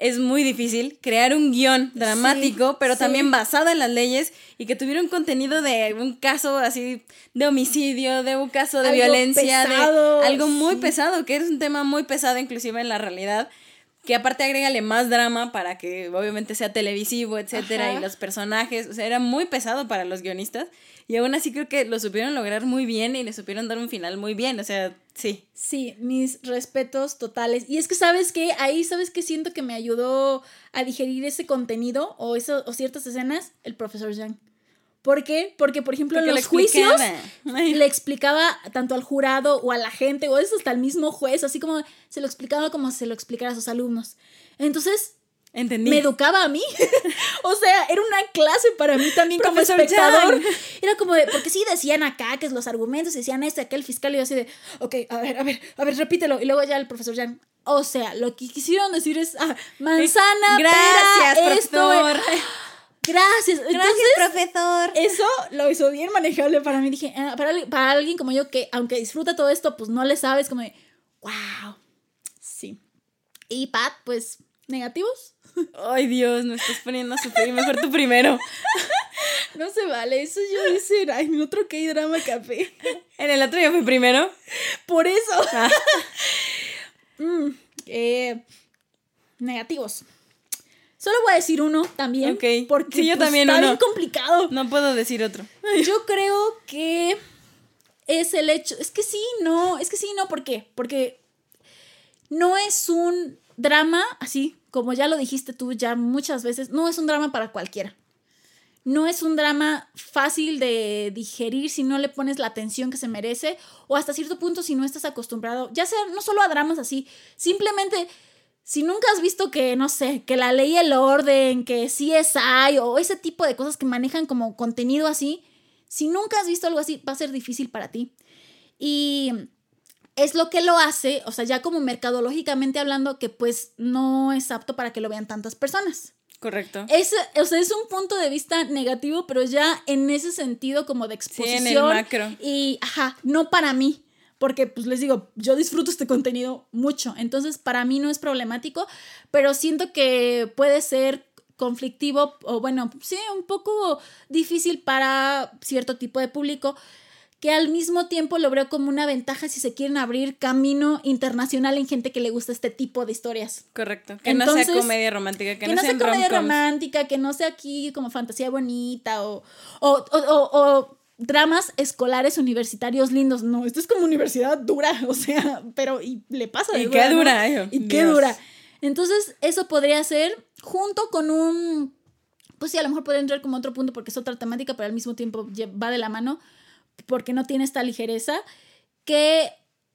es muy difícil crear un guion dramático, Sí, pero sí. también basado en las leyes y que tuviera un contenido de un caso así de homicidio, de un caso de Algo violencia, pesado, de algo muy sí. pesado, que es un tema muy pesado inclusive en la realidad. Que aparte agrégale más drama para que obviamente sea televisivo, etcétera, Ajá. y los personajes, o sea, era muy pesado para los guionistas. Y aún así creo que lo supieron lograr muy bien y le supieron dar un final muy bien. O sea, sí. Sí, mis respetos totales. Y es que, ¿sabes qué? Ahí, ¿sabes qué? Siento que me ayudó a digerir ese contenido o, eso, o ciertas escenas el profesor Yang. ¿Por qué? Porque, por ejemplo, Porque en lo los juicios. Ay. le explicaba tanto al jurado o a la gente, o eso hasta al mismo juez, así como se lo explicaba como se lo explicara a sus alumnos. Entonces, Entendí. me educaba a mí. o sea, era una clase para mí también como Profesor espectador. Yang. Era como de, porque sí decían acá que los argumentos, decían esto, aquel fiscal, y yo así de, ok, a ver, a ver, a ver, repítelo. Y luego ya el profesor Yang, o sea, lo que quisieron decir es, ah, manzana, Gracias, pera, esto, Gracias. Entonces, profesor. eso lo hizo bien manejable para mí. Dije, ah, para, para alguien como yo que, aunque disfruta todo esto, pues no le sabes, como de, wow. Sí. Y Pat, pues, negativos. Ay, Dios, me estás poniendo a sufrir. Mejor tú primero. No se vale, eso yo hice ay, en otro K-drama café. En el otro yo fui primero. Por eso. Ah. Mm, eh, negativos. Solo voy a decir uno también. Ok. Porque Sí, yo pues, también está uno. bien complicado. No puedo decir otro. Yo creo que es el hecho. Es que sí, no. Es que sí, no. ¿Por qué? Porque no es un drama, así como ya lo dijiste tú ya muchas veces, no es un drama para cualquiera. No es un drama fácil de digerir si no le pones la atención que se merece o hasta cierto punto si no estás acostumbrado, ya sea no solo a dramas así, simplemente si nunca has visto que, no sé, que la ley y el orden, que CSI o ese tipo de cosas que manejan como contenido así, si nunca has visto algo así, va a ser difícil para ti. Y es lo que lo hace, o sea, ya como mercadológicamente hablando, que pues no es apto para que lo vean tantas personas. Correcto. Es, o sea, es un punto de vista negativo, pero ya en ese sentido como de Sí, en exposición. el macro. Y, ajá, no para mí. Porque, pues les digo, yo disfruto este contenido mucho. Entonces, para mí no es problemático, pero siento que puede ser conflictivo o, bueno, sí, un poco difícil para cierto tipo de público que al mismo tiempo lo veo como una ventaja si se quieren abrir camino internacional en gente que le gusta este tipo de historias. Correcto. Que no sea Entonces, comedia romántica, que, Que, no, no sea comedia romántica, que no sea aquí como fantasía bonita o- o- o dramas escolares universitarios lindos. No, esto es como universidad dura, o sea, pero y le pasa de Y qué ¿no? dura, eh, Y qué dura. Entonces, eso podría ser junto con un. Pues sí, a lo mejor podría entrar como otro punto porque es otra temática, pero al mismo tiempo va de la mano porque no tiene esta ligereza. Que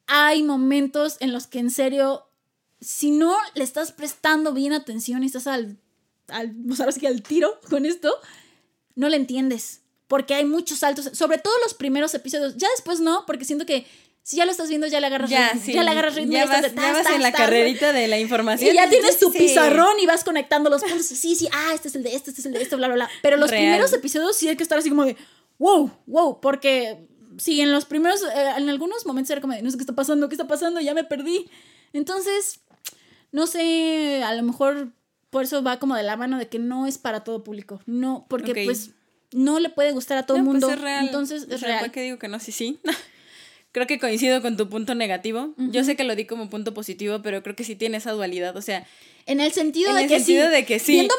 hay momentos en los que en serio, si no le estás prestando bien atención y estás al, al, pues sí que al tiro con esto, no le entiendes. Porque hay muchos saltos, sobre todo los primeros episodios. Ya después no, porque siento que si ya lo estás viendo, ya le agarras Ya, ritmo. sí. Ya le agarras ritmo. Ya vas, de ya vas tas, en la tas, carrerita de la información. y ya tienes tu Sí. pizarrón y vas conectando los puntos. Sí, sí, ah, este es el de esto, este es el de esto, bla, bla, bla. Pero los Real. primeros episodios sí hay que estar así como de, wow, wow, porque sí, en los primeros, eh, en algunos momentos era como de, no sé qué está pasando, qué está pasando, ya me perdí. Entonces, no sé, a lo mejor por eso va como de la mano de que no es para todo público. No, porque pues no le puede gustar a todo el No, pues mundo. es real. Entonces, es real. ¿Para qué digo que no? Sí, sí. creo que coincido con tu punto negativo. Yo sé que lo di como punto positivo, pero creo que sí tiene esa dualidad. O sea, En el sentido en de el que sentido sí. de que sí. Viendo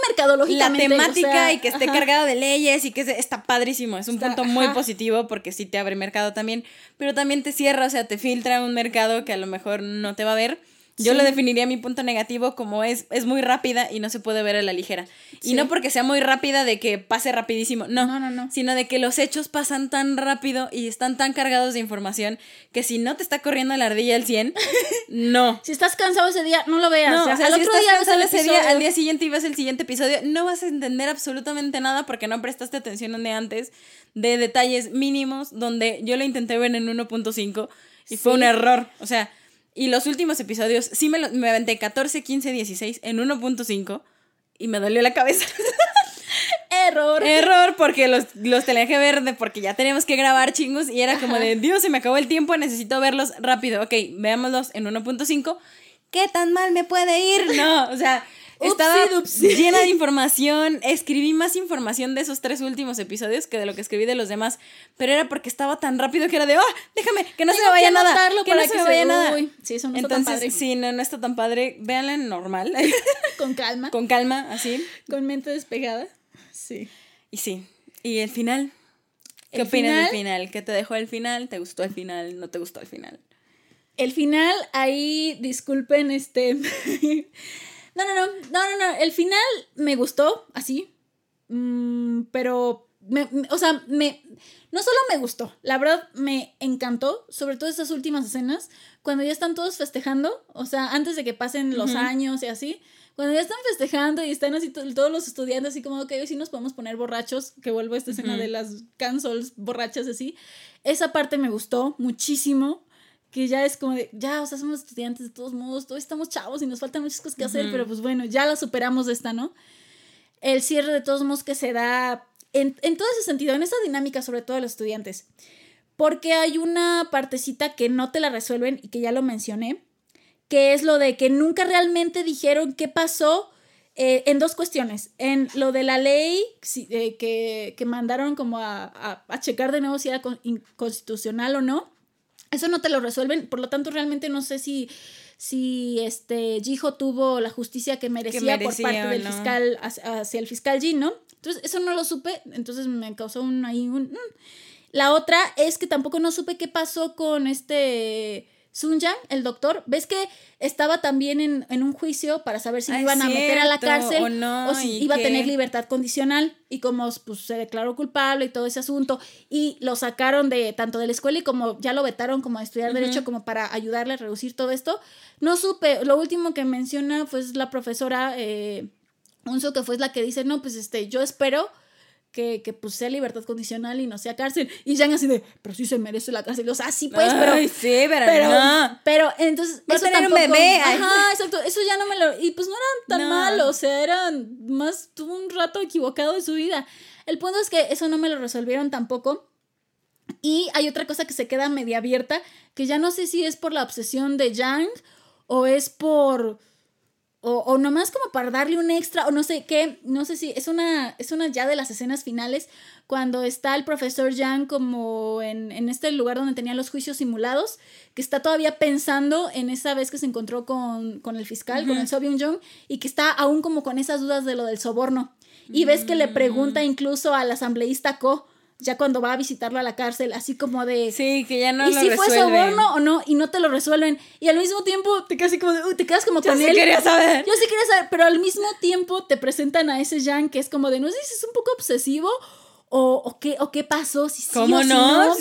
la o temática sea, y que esté ajá. cargada de leyes y que se- está padrísimo. Es un Está- punto muy positivo porque sí te abre mercado también, pero también te cierra, o sea, te filtra un mercado que a lo mejor no te va a ver. Yo Sí. lo definiría mi punto negativo como es, es muy rápida y no se puede ver a la ligera. Y no porque sea muy rápida de que pase rapidísimo, no, No, no, no. sino de que los hechos pasan tan rápido y están tan cargados de información que si no te está corriendo la ardilla al 100, no. Si estás cansado ese día, no lo veas. No, o sea, al si otro estás día cansado ese día, al día siguiente y ves el siguiente episodio, no vas a entender absolutamente nada porque no prestaste atención día antes de detalles mínimos donde yo lo intenté ver en 1.5 y fue Sí. un error. O sea, y los últimos episodios sí me, lo- me aventé 14, 15, 16 en 1.5 y me dolió la cabeza. Error. Error porque los, los tenía que ver de porque ya teníamos que grabar chingos y era como de Dios, se me acabó el tiempo, necesito verlos rápido. Ok, veámoslos en 1.5. ¿Qué tan mal me puede ir? No, o sea, estaba Upsi, llena de información. Escribí más información de esos tres últimos episodios que de lo que escribí de los demás, pero era porque estaba tan rápido que era de, ¡ah! déjame, que no se Tengo me vaya nada. Que no se que me se- vaya nada. Uy, sí, eso no está tan Entonces, padre. sí, no, no está tan padre. Véanla en normal, Con calma. Con, con calma, así. mente despegada. Sí. Y sí. ¿Y el final? ¿Qué ¿El opinas del final? final? ¿Qué te dejó el final? ¿Te gustó el final? ¿No te gustó el final? El final, ahí, disculpen, este. no, no, no, no, no, no. El final me gustó, así. Mm, pero, me- me- o sea, me. No solo me gustó, la verdad me encantó, sobre todo estas últimas escenas, cuando ya están todos festejando, o sea, antes de que pasen los años y así, cuando ya están festejando y están así to- todos los estudiantes así como, ok, hoy sí nos podemos poner borrachos, que vuelvo a esta escena Ujú. de las cancels borrachas así, esa parte me gustó muchísimo, que ya es como de, ya, o sea, somos estudiantes de todos modos, todos estamos chavos y nos faltan muchas cosas que hacer, pero pues bueno, ya la superamos de esta, ¿no? El cierre de todos modos que se da en, en todo ese sentido, en esa dinámica sobre todo de los estudiantes. Porque hay una partecita que no te la resuelven y que ya lo mencioné, que es lo de que nunca realmente dijeron qué pasó eh, en dos cuestiones. En lo de la ley eh, que, que mandaron como a, a- a checar de nuevo si era con- inconstitucional o no. Eso no te lo resuelven, por lo tanto realmente no sé si si este Jiho tuvo la justicia que merecía, por parte del fiscal hacia, el fiscal Jin, ¿no? Entonces, eso no lo supe, entonces me causó un ahí un mm. La otra es que tampoco no supe qué pasó con este Sun Yang, el doctor, ves que estaba también en, un juicio para saber si iban a meter a la cárcel o, no, si iba a tener libertad condicional y como pues, se declaró culpable y todo ese asunto y lo sacaron de tanto de la escuela y como ya lo vetaron como a estudiar derecho como para ayudarle a reducir todo esto, no supe, lo último que menciona fue la profesora eh, Unso que fue la que dice, no, pues este, yo espero que, que pues sea libertad condicional y no sea cárcel. Y Jan así de, pero sí se merece la cárcel. O sea, sí pues, pero. Ay, sí, pero, no. Pero entonces. Va a tener un bebé. Ajá, exacto. Eso ya no me lo. Y pues no eran tan malos. O sea, eran más. Tuvo un rato equivocado de su vida. El punto es que eso no me lo resolvieron tampoco. Y hay otra cosa que se queda media abierta, que ya no sé si es por la obsesión de Yang o es por o, o, nomás como para darle un extra, o no sé qué, no sé si es una, es una ya de las escenas finales, cuando está el profesor Yang como en, en este lugar donde tenía los juicios simulados, que está todavía pensando en esa vez que se encontró con, con el fiscal, con el Sobyun Jong, y que está aún como con esas dudas de lo del soborno. Y ves que le pregunta mm. incluso al asambleísta Ko, ya cuando va a visitarlo a la cárcel, así como de... Sí, que ya no ¿Y si fue soborno o no? Y no te lo resuelven. Y al mismo tiempo te quedas como, de, te quedas como Yo sí quería saber. Yo sí quería saber, pero al mismo tiempo te presentan a ese Jan que es como de, no sé si es un poco obsesivo o, o, qué, o qué pasó, si ¿Cómo no?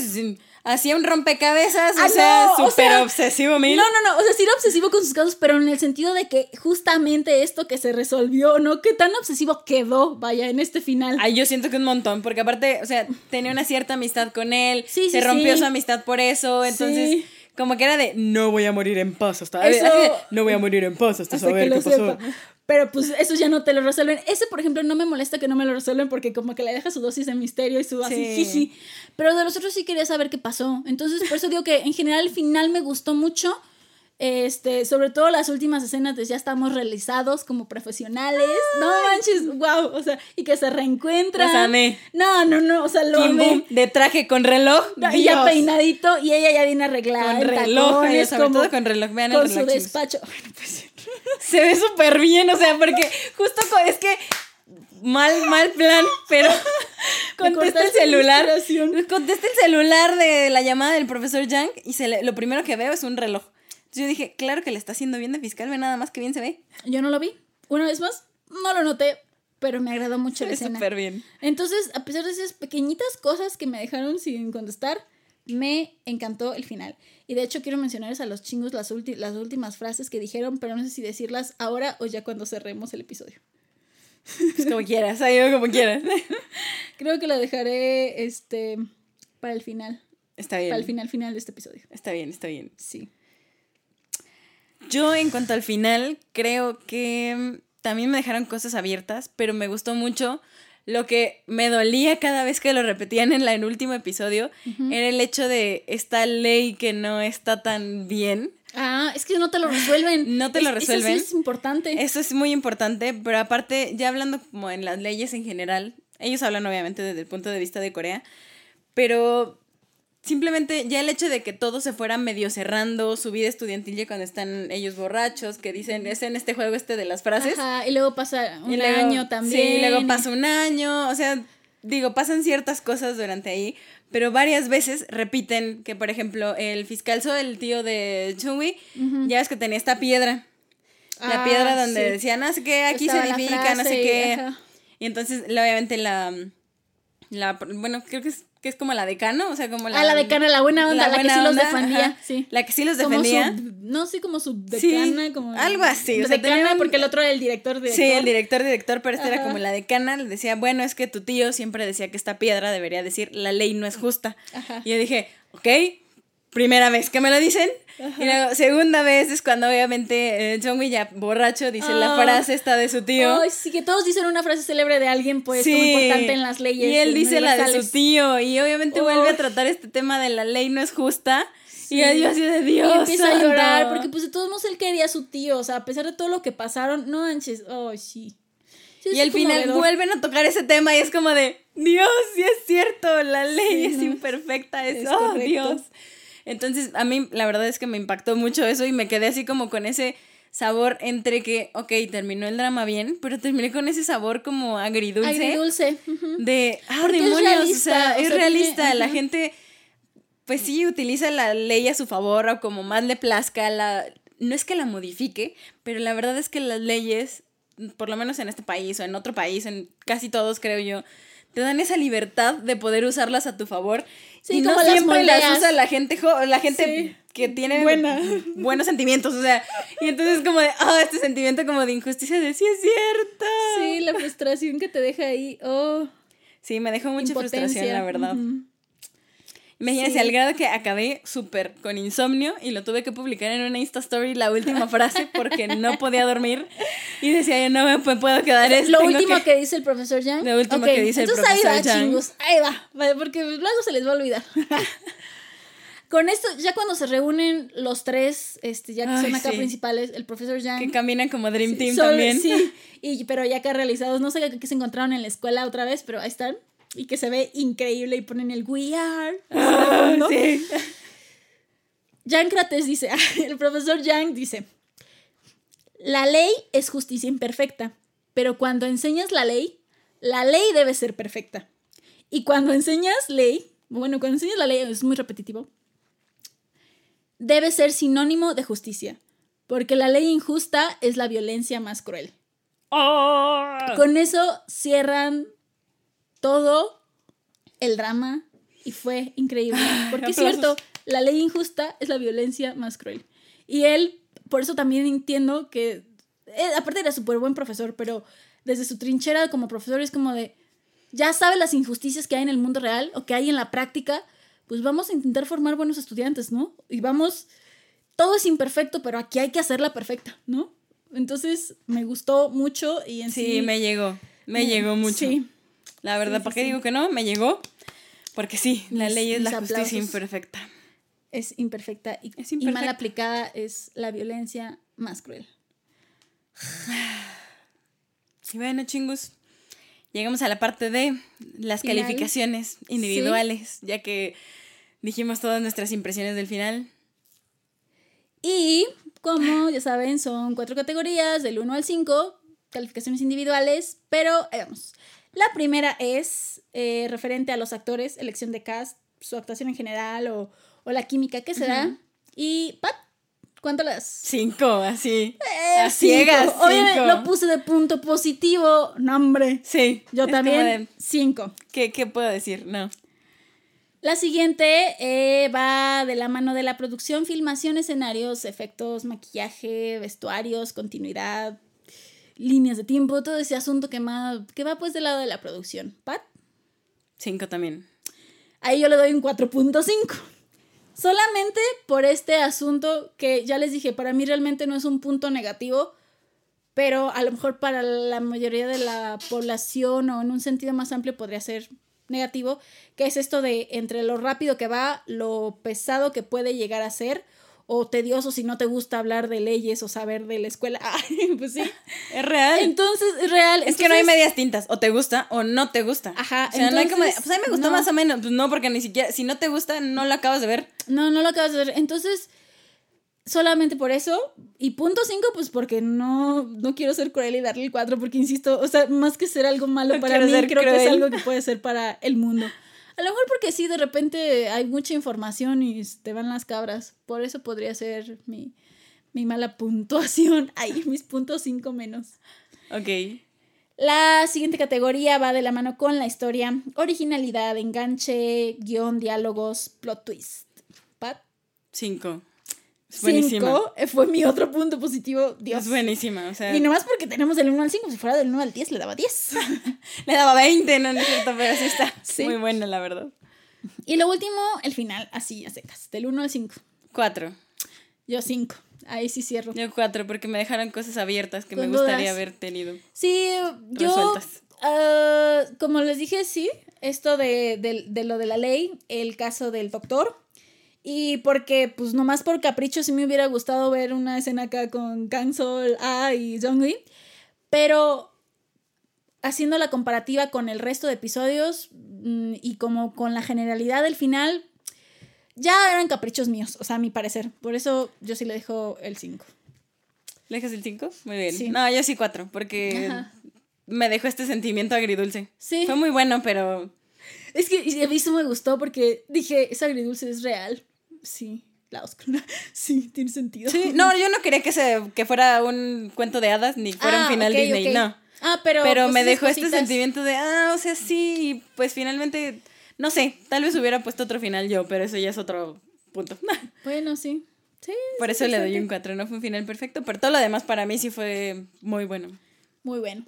Hacía un rompecabezas, o ah, sea, súper obsesivo, mil. No, no, no, o sea, sí era obsesivo con sus casos, pero en el sentido de que justamente esto que se resolvió, ¿no? Que tan obsesivo quedó, vaya, en este final. Ay, yo siento que un montón, porque aparte, o sea, tenía una cierta amistad con él, sí, se rompió su amistad por eso, entonces... Como que era de no voy a morir en paz hasta eso, no voy a morir en paz hasta, saber qué pasó. Pero pues eso ya no te lo resuelven. Ese, por ejemplo, no me molesta que no me lo resuelven porque como que le deja su dosis de misterio y su así Pero de los otros sí quería saber qué pasó. Entonces, por eso digo que en general el final me gustó mucho. Este, sobre todo las últimas escenas de ya estamos realizados como profesionales. No manches, wow, o sea, y que se reencuentran. No, no, no, o sea, lo de traje con reloj. y ya peinadito y ella ya viene arreglada. Con reloj, sobre todo con reloj, vean con su despacho. Se ve súper bien, o sea, porque justo es que mal, mal plan, pero contesta el celular. Contesta el celular de la llamada del profesor Yang y se lo primero que veo es un reloj. Yo dije, claro que le está haciendo bien de fiscal, ve nada más que bien se ve. Yo no lo vi. Una vez más, no lo noté, pero me agradó mucho la escena. súper bien. Entonces, a pesar de esas pequeñitas cosas que me dejaron sin contestar, me encantó el final. Y de hecho quiero mencionarles a los chingos las, las últimas frases que dijeron, pero no sé si decirlas ahora o ya cuando cerremos el episodio. Pues como quieras, ahí como quieras. Creo que lo dejaré este para el final. Está bien. Para el final final de este episodio. Está bien, está bien. Sí. Yo en cuanto al final, creo que también me dejaron cosas abiertas, pero me gustó mucho lo que me dolía cada vez que lo repetían en el último episodio era el hecho de esta ley que no está tan bien. Ah, es que no te lo resuelven. no te lo resuelven. Eso sí es importante. Eso es muy importante, pero aparte, ya hablando como en las leyes en general, ellos hablan obviamente desde el punto de vista de Corea, pero simplemente ya el hecho de que todo se fuera medio cerrando, su vida estudiantil ya cuando están ellos borrachos, que dicen, es en este juego este de las frases. Ajá, y luego pasa un año también. Sí, luego pasa un año, o sea, digo, pasan ciertas cosas durante ahí, pero varias veces repiten que, por ejemplo, el fiscal So, el tío de Chungwi, ya ves que tenía esta piedra. La ah, piedra donde decían, no sé qué, aquí se edifica, no sé qué. Y entonces, obviamente, la, la. Bueno, creo que es que es como la decano, o sea, como la... Ah, la decana, la buena onda, la, que sí los defendía, sí. La que sí los defendía. no, sí, como su decana, como... Algo así, o sea, decana porque el otro era el director, director. Sí, el director, director, pero este era como la decana, le decía, bueno, es que tu tío siempre decía que esta piedra debería decir, la ley no es justa. Y yo dije, ok, primera vez que me lo dicen, y luego, segunda vez es cuando obviamente eh, John ya borracho dice la ah. frase esta de su tío. Ay, sí, que todos dicen una frase célebre de alguien, pues, importante en las leyes. Y él dice la de su tío. Y obviamente vuelve a tratar este tema de la ley no es justa. Y yo así de Dios. Y empieza a llorar, porque pues de todos modos él quería a su tío. O sea, a pesar de todo lo que pasaron, no manches. Ay, sí. y al final vuelven a tocar ese tema y es como de, Dios, sí es cierto, la ley es imperfecta, eso, oh, Dios. Entonces, a mí la verdad es que me impactó mucho eso y me quedé así como con ese sabor entre que, ok, terminó el drama bien, pero terminé con ese sabor como agridulce. Agridulce. De, ah, demonios, o sea, es realista. La gente, pues sí, utiliza la ley a su favor o como más le plazca. La, no es que la modifique, pero la verdad es que las leyes, por lo menos en este país o en otro país, en casi todos creo yo, te dan esa libertad de poder usarlas a tu favor. Y no siempre las, usa la gente, la gente que tiene buenos sentimientos, o sea, y entonces como de, ah, este sentimiento como de injusticia de sí es cierto. Sí, la frustración que te deja ahí, oh. Sí, me dejó mucha frustración, la verdad. Imagínense, al grado que acabé súper con insomnio y lo tuve que publicar en una Insta Story la última frase porque no podía dormir y decía yo no me puedo quedar esto. Lo último que... dice el profesor Yang. Lo último que dice el profesor Yang. Entonces ahí va, chingos, ahí va, porque luego se les va a olvidar. Con esto, ya cuando se reúnen los tres, este, ya que son acá principales, el profesor Yang. Que caminan como Dream Team también. Sí, y, pero ya acá realizados, no sé qué se encontraron en la escuela otra vez, pero ahí están. Y que se ve increíble y ponen el We Are. Ah, sí. Yang Krates dice, el profesor Yang dice, la ley es justicia imperfecta, pero cuando enseñas la ley, la ley debe ser perfecta. Y cuando enseñas ley, bueno, cuando enseñas la ley, es muy repetitivo, debe ser sinónimo de justicia, porque la ley injusta es la violencia más cruel. Oh. Con eso cierran todo el drama y fue increíble, porque es cierto, la ley injusta es la violencia más cruel. Y él, por eso también entiendo que, aparte era súper buen profesor, pero desde su trinchera como profesor es como de, ya sabe las injusticias que hay en el mundo real o que hay en la práctica, pues vamos a intentar formar buenos estudiantes, ¿no? Y vamos, todo es imperfecto, pero aquí hay que hacerla perfecta, ¿no? Entonces me gustó mucho y en sí... me llegó, me, llegó mucho. Sí. La verdad, ¿por qué digo que no? Me llegó. Porque sí, la ley es la justicia imperfecta. Es imperfecta y, es y mal aplicada es la violencia más cruel. Y bueno, chingos, llegamos a la parte de las calificaciones individuales, ya que dijimos todas nuestras impresiones del final. Y como ya saben, son cuatro categorías, del 1 al 5, calificaciones individuales, pero vamos. La primera es eh, referente a los actores, elección de cast, su actuación en general o, la química que se da. Y Pat, ¿Cuánto las? Cinco, así. Eh, a ciegas. Obviamente lo puse de punto positivo. nombre. Sí. Yo también. cinco. ¿Qué, puedo decir? No. La siguiente eh, va de la mano de la producción, filmación, escenarios, efectos, maquillaje, vestuarios, continuidad, líneas de tiempo, todo ese asunto que, más, que va pues del lado de la producción. ¿Pat? Cinco también. Ahí yo le doy un 4.5. Solamente por este asunto que ya les dije, para mí realmente no es un punto negativo, pero a lo mejor para la mayoría de la población o en un sentido más amplio podría ser negativo, que es esto de entre lo rápido que va, lo pesado que puede llegar a ser o tedioso si no te gusta hablar de leyes o saber de la escuela. pues sí. Es real. Entonces, es real. Es que no hay medias tintas. O te gusta o no te gusta. Ajá. O sea, no hay como. Pues a mí me gustó más o menos. Pues no, porque ni siquiera. Si no te gusta, no lo acabas de ver. No, no lo acabas de ver. Entonces, solamente por eso. Y punto cinco, pues porque no, no quiero ser cruel y darle el cuatro, porque insisto, o sea, más que ser algo malo para mí, creo que es algo que puede ser para el mundo. A lo mejor porque sí, de repente hay mucha información y te van las cabras. Por eso podría ser mi, mala puntuación. Ahí, mis puntos cinco menos. Ok. La siguiente categoría va de la mano con la historia, originalidad, enganche, guion, diálogos, plot twist. ¿Pat? Cinco. Cinco eh, fue mi otro punto positivo. Dios. Es buenísima, o sea. Y nomás porque tenemos del 1 al 5, si fuera del 1 al 10 le daba 10. le daba 20, no, no es cierto, pero sí está muy buena, la verdad. Y lo último, el final, así a secas, del 1 al 5. 4. Yo 5. Ahí sí cierro. Yo 4, porque me dejaron cosas abiertas que me gustaría haber tenido. Sí, yo. Uh, como les dije, sí, esto de, de, de lo de la ley, el caso del doctor y porque, pues nomás por capricho sí me hubiera gustado ver una escena acá con Kang Sol, A y Jongui. Pero haciendo la comparativa con el resto de episodios mm, y como con la generalidad del final, ya eran caprichos míos, o sea, a mi parecer. Por eso yo sí le dejo el 5. ¿Le dejas el 5? Muy bien. Sí. No, yo sí 4, porque Ajá. me dejó este sentimiento agridulce. Sí. Fue muy bueno, pero Es que a mí eso me gustó porque dije, esa agridulce es real. Sí, la oscura. Sí, tiene sentido. Sí, no, yo no quería que se que fuera un cuento de hadas ni fuera un Ah, final Disney, no. Ah, pero. Pero pues, me dejó este sentimiento de, ah, o sea, sí, y pues finalmente, no sé, tal vez hubiera puesto otro final yo, pero eso ya es otro punto. Bueno, sí. Sí. Por es eso le doy un interesante. 4, no fue un final perfecto, pero todo lo demás para mí sí fue muy bueno. Muy bueno.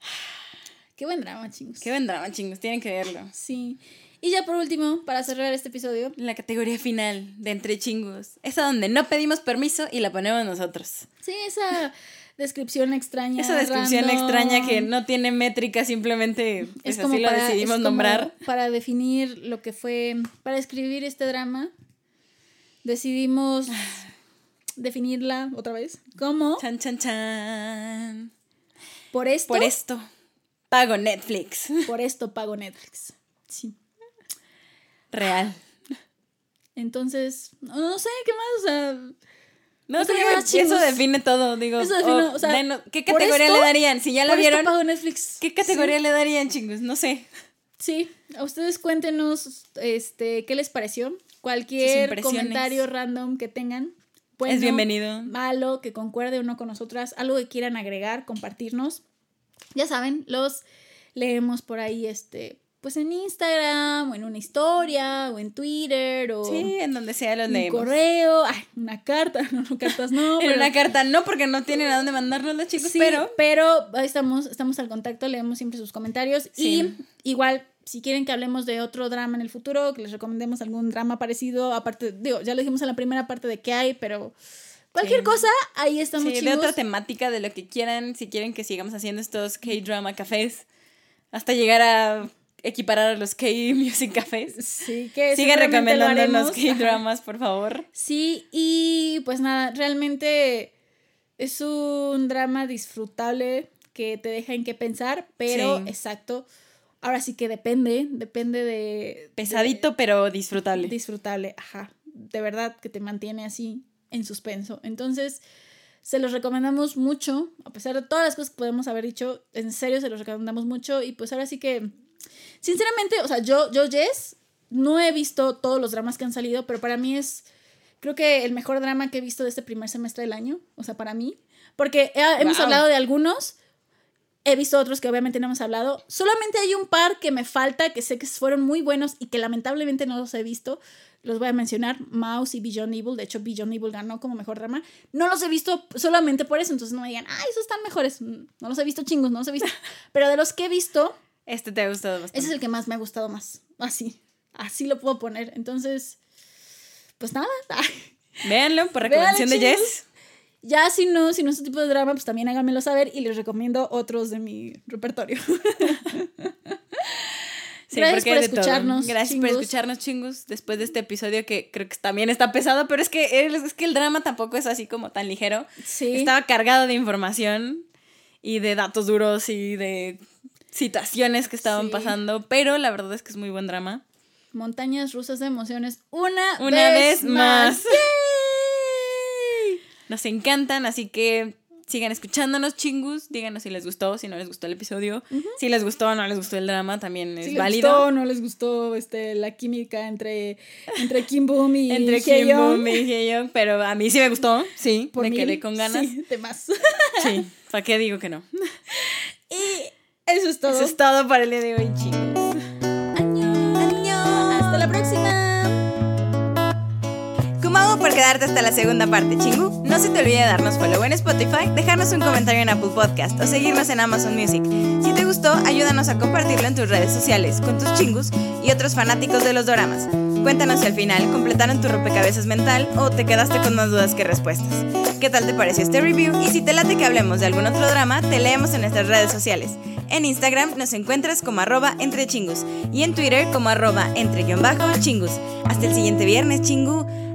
Qué buen drama, chingos. Qué buen drama, chingos, tienen que verlo. Sí. Y ya por último, para cerrar este episodio, La categoría final de Entre Chingos, esa donde no pedimos permiso y la ponemos nosotros. sí, esa descripción extraña. Esa descripción random. extraña que no tiene métrica, simplemente pues, es como así para, lo decidimos es como nombrar. Para definir lo que fue, para escribir este drama, decidimos definirla otra vez como Chan, chan, chan. por esto, Por esto, pago Netflix. por esto pago Netflix. Sí. Real. Entonces, no, sé qué más, o sea, No, O sea, que eso define todo, digo. Eso define, oh, o sea, denos- ¿Qué categoría esto- le darían? Si ya la vieron, Netflix. ¿qué categoría le darían, chingos? No sé. Sí, a ustedes cuéntenos este qué les pareció. Cualquier comentario random que tengan. bueno, es bienvenido. Malo, que concuerde o no con nosotras, algo que quieran agregar, compartirnos. Ya saben, los leemos por ahí, este, pues en Instagram, o en una historia, o en Twitter, o Sí, en donde sea los un leemos. correo, ay, una carta, no, no cartas no, En pero- una carta, no porque no tienen a dónde mandarnos los chicos, Sí, pero pero ahí estamos, estamos al contacto, leemos siempre sus comentarios. Sí. Y igual, si quieren que hablemos de otro drama en el futuro, que les recomendemos algún drama parecido, aparte, digo, ya lo dijimos en la primera parte de qué hay, pero cualquier Sí. cosa, ahí estamos sí, de otra temática, de lo que quieran, si quieren que sigamos haciendo estos K-drama cafés, hasta llegar a equiparar a los K-music cafés. Sí, que Sigan seguramente lo. K-dramas, por favor. Sí, y pues nada, realmente es un drama disfrutable que te deja en qué pensar, pero Sí. exacto. Ahora sí que depende, depende de... Pesadito, pero disfrutable. disfrutable, ajá. De verdad que te mantiene así en suspenso. Entonces, se los recomendamos mucho, a pesar de todas las cosas que podemos haber dicho, en serio se los recomendamos mucho y pues ahora sí que, sinceramente, o sea, yo, yo, Jess, no he visto todos los dramas que han salido, pero para mí es, creo que el mejor drama que he visto de este primer semestre del año, o sea, para mí, porque he- hemos Wow. hablado de algunos. He visto otros que obviamente no hemos hablado. Solamente hay un par que me falta, que sé que fueron muy buenos y que lamentablemente no los he visto. Los voy a mencionar, Mouse y Beyond Evil. De hecho, Beyond Evil ganó como mejor drama. No los he visto solamente por eso, entonces no me digan, ay, esos están mejores. No los he visto chingos, no los he visto. Pero de los que he visto, Este te ha gustado bastante. ese es el que más me ha gustado más. Así, así lo puedo poner. Entonces, pues nada. Véanlo por recomendación de chicos. Jess. Ya si no, si no es este tipo de drama, pues también háganmelo saber y les recomiendo otros de mi repertorio. Sí, Gracias por de escucharnos, Gracias por escucharnos, chingos, después de este episodio que creo que también está pesado, pero es que, es que el drama tampoco es así como tan ligero. Sí. Estaba cargado de información y de datos duros y de situaciones que estaban Sí. pasando, pero la verdad es que es muy buen drama. Montañas rusas de emociones. Una, Una vez, vez más. ¡Yay! Nos encantan, así que sigan escuchándonos, chingus. Díganos si les gustó, si no les gustó el episodio. Si les gustó o no les gustó el drama, también es Si les válido. gustó o no les gustó este, la química entre, entre Kim Boom y Entre. Kim Boom y Haeyoung, pero a mí sí me gustó, sí, Por me mil. quedé con ganas. Sí, de más. Sí, ¿para qué digo que no? y eso es todo. Eso es todo para el día de hoy, chicos. Por quedarte hasta la segunda parte, chingu? No se te olvide darnos follow en Spotify, dejarnos un comentario en Apple Podcast o seguirnos en Amazon Music. Si te gustó, ayúdanos a compartirlo en tus redes sociales con tus chingus y otros fanáticos de los doramas. Cuéntanos si al final completaron tu rompecabezas mental o te quedaste con más dudas que respuestas. ¿Qué tal te pareció este review? Y si te late que hablemos de algún otro drama, te leemos en nuestras redes sociales. En Instagram nos encuentras como arroba entre chingus y en Twitter como arroba entre guion chingus. Hasta el siguiente viernes, chingu.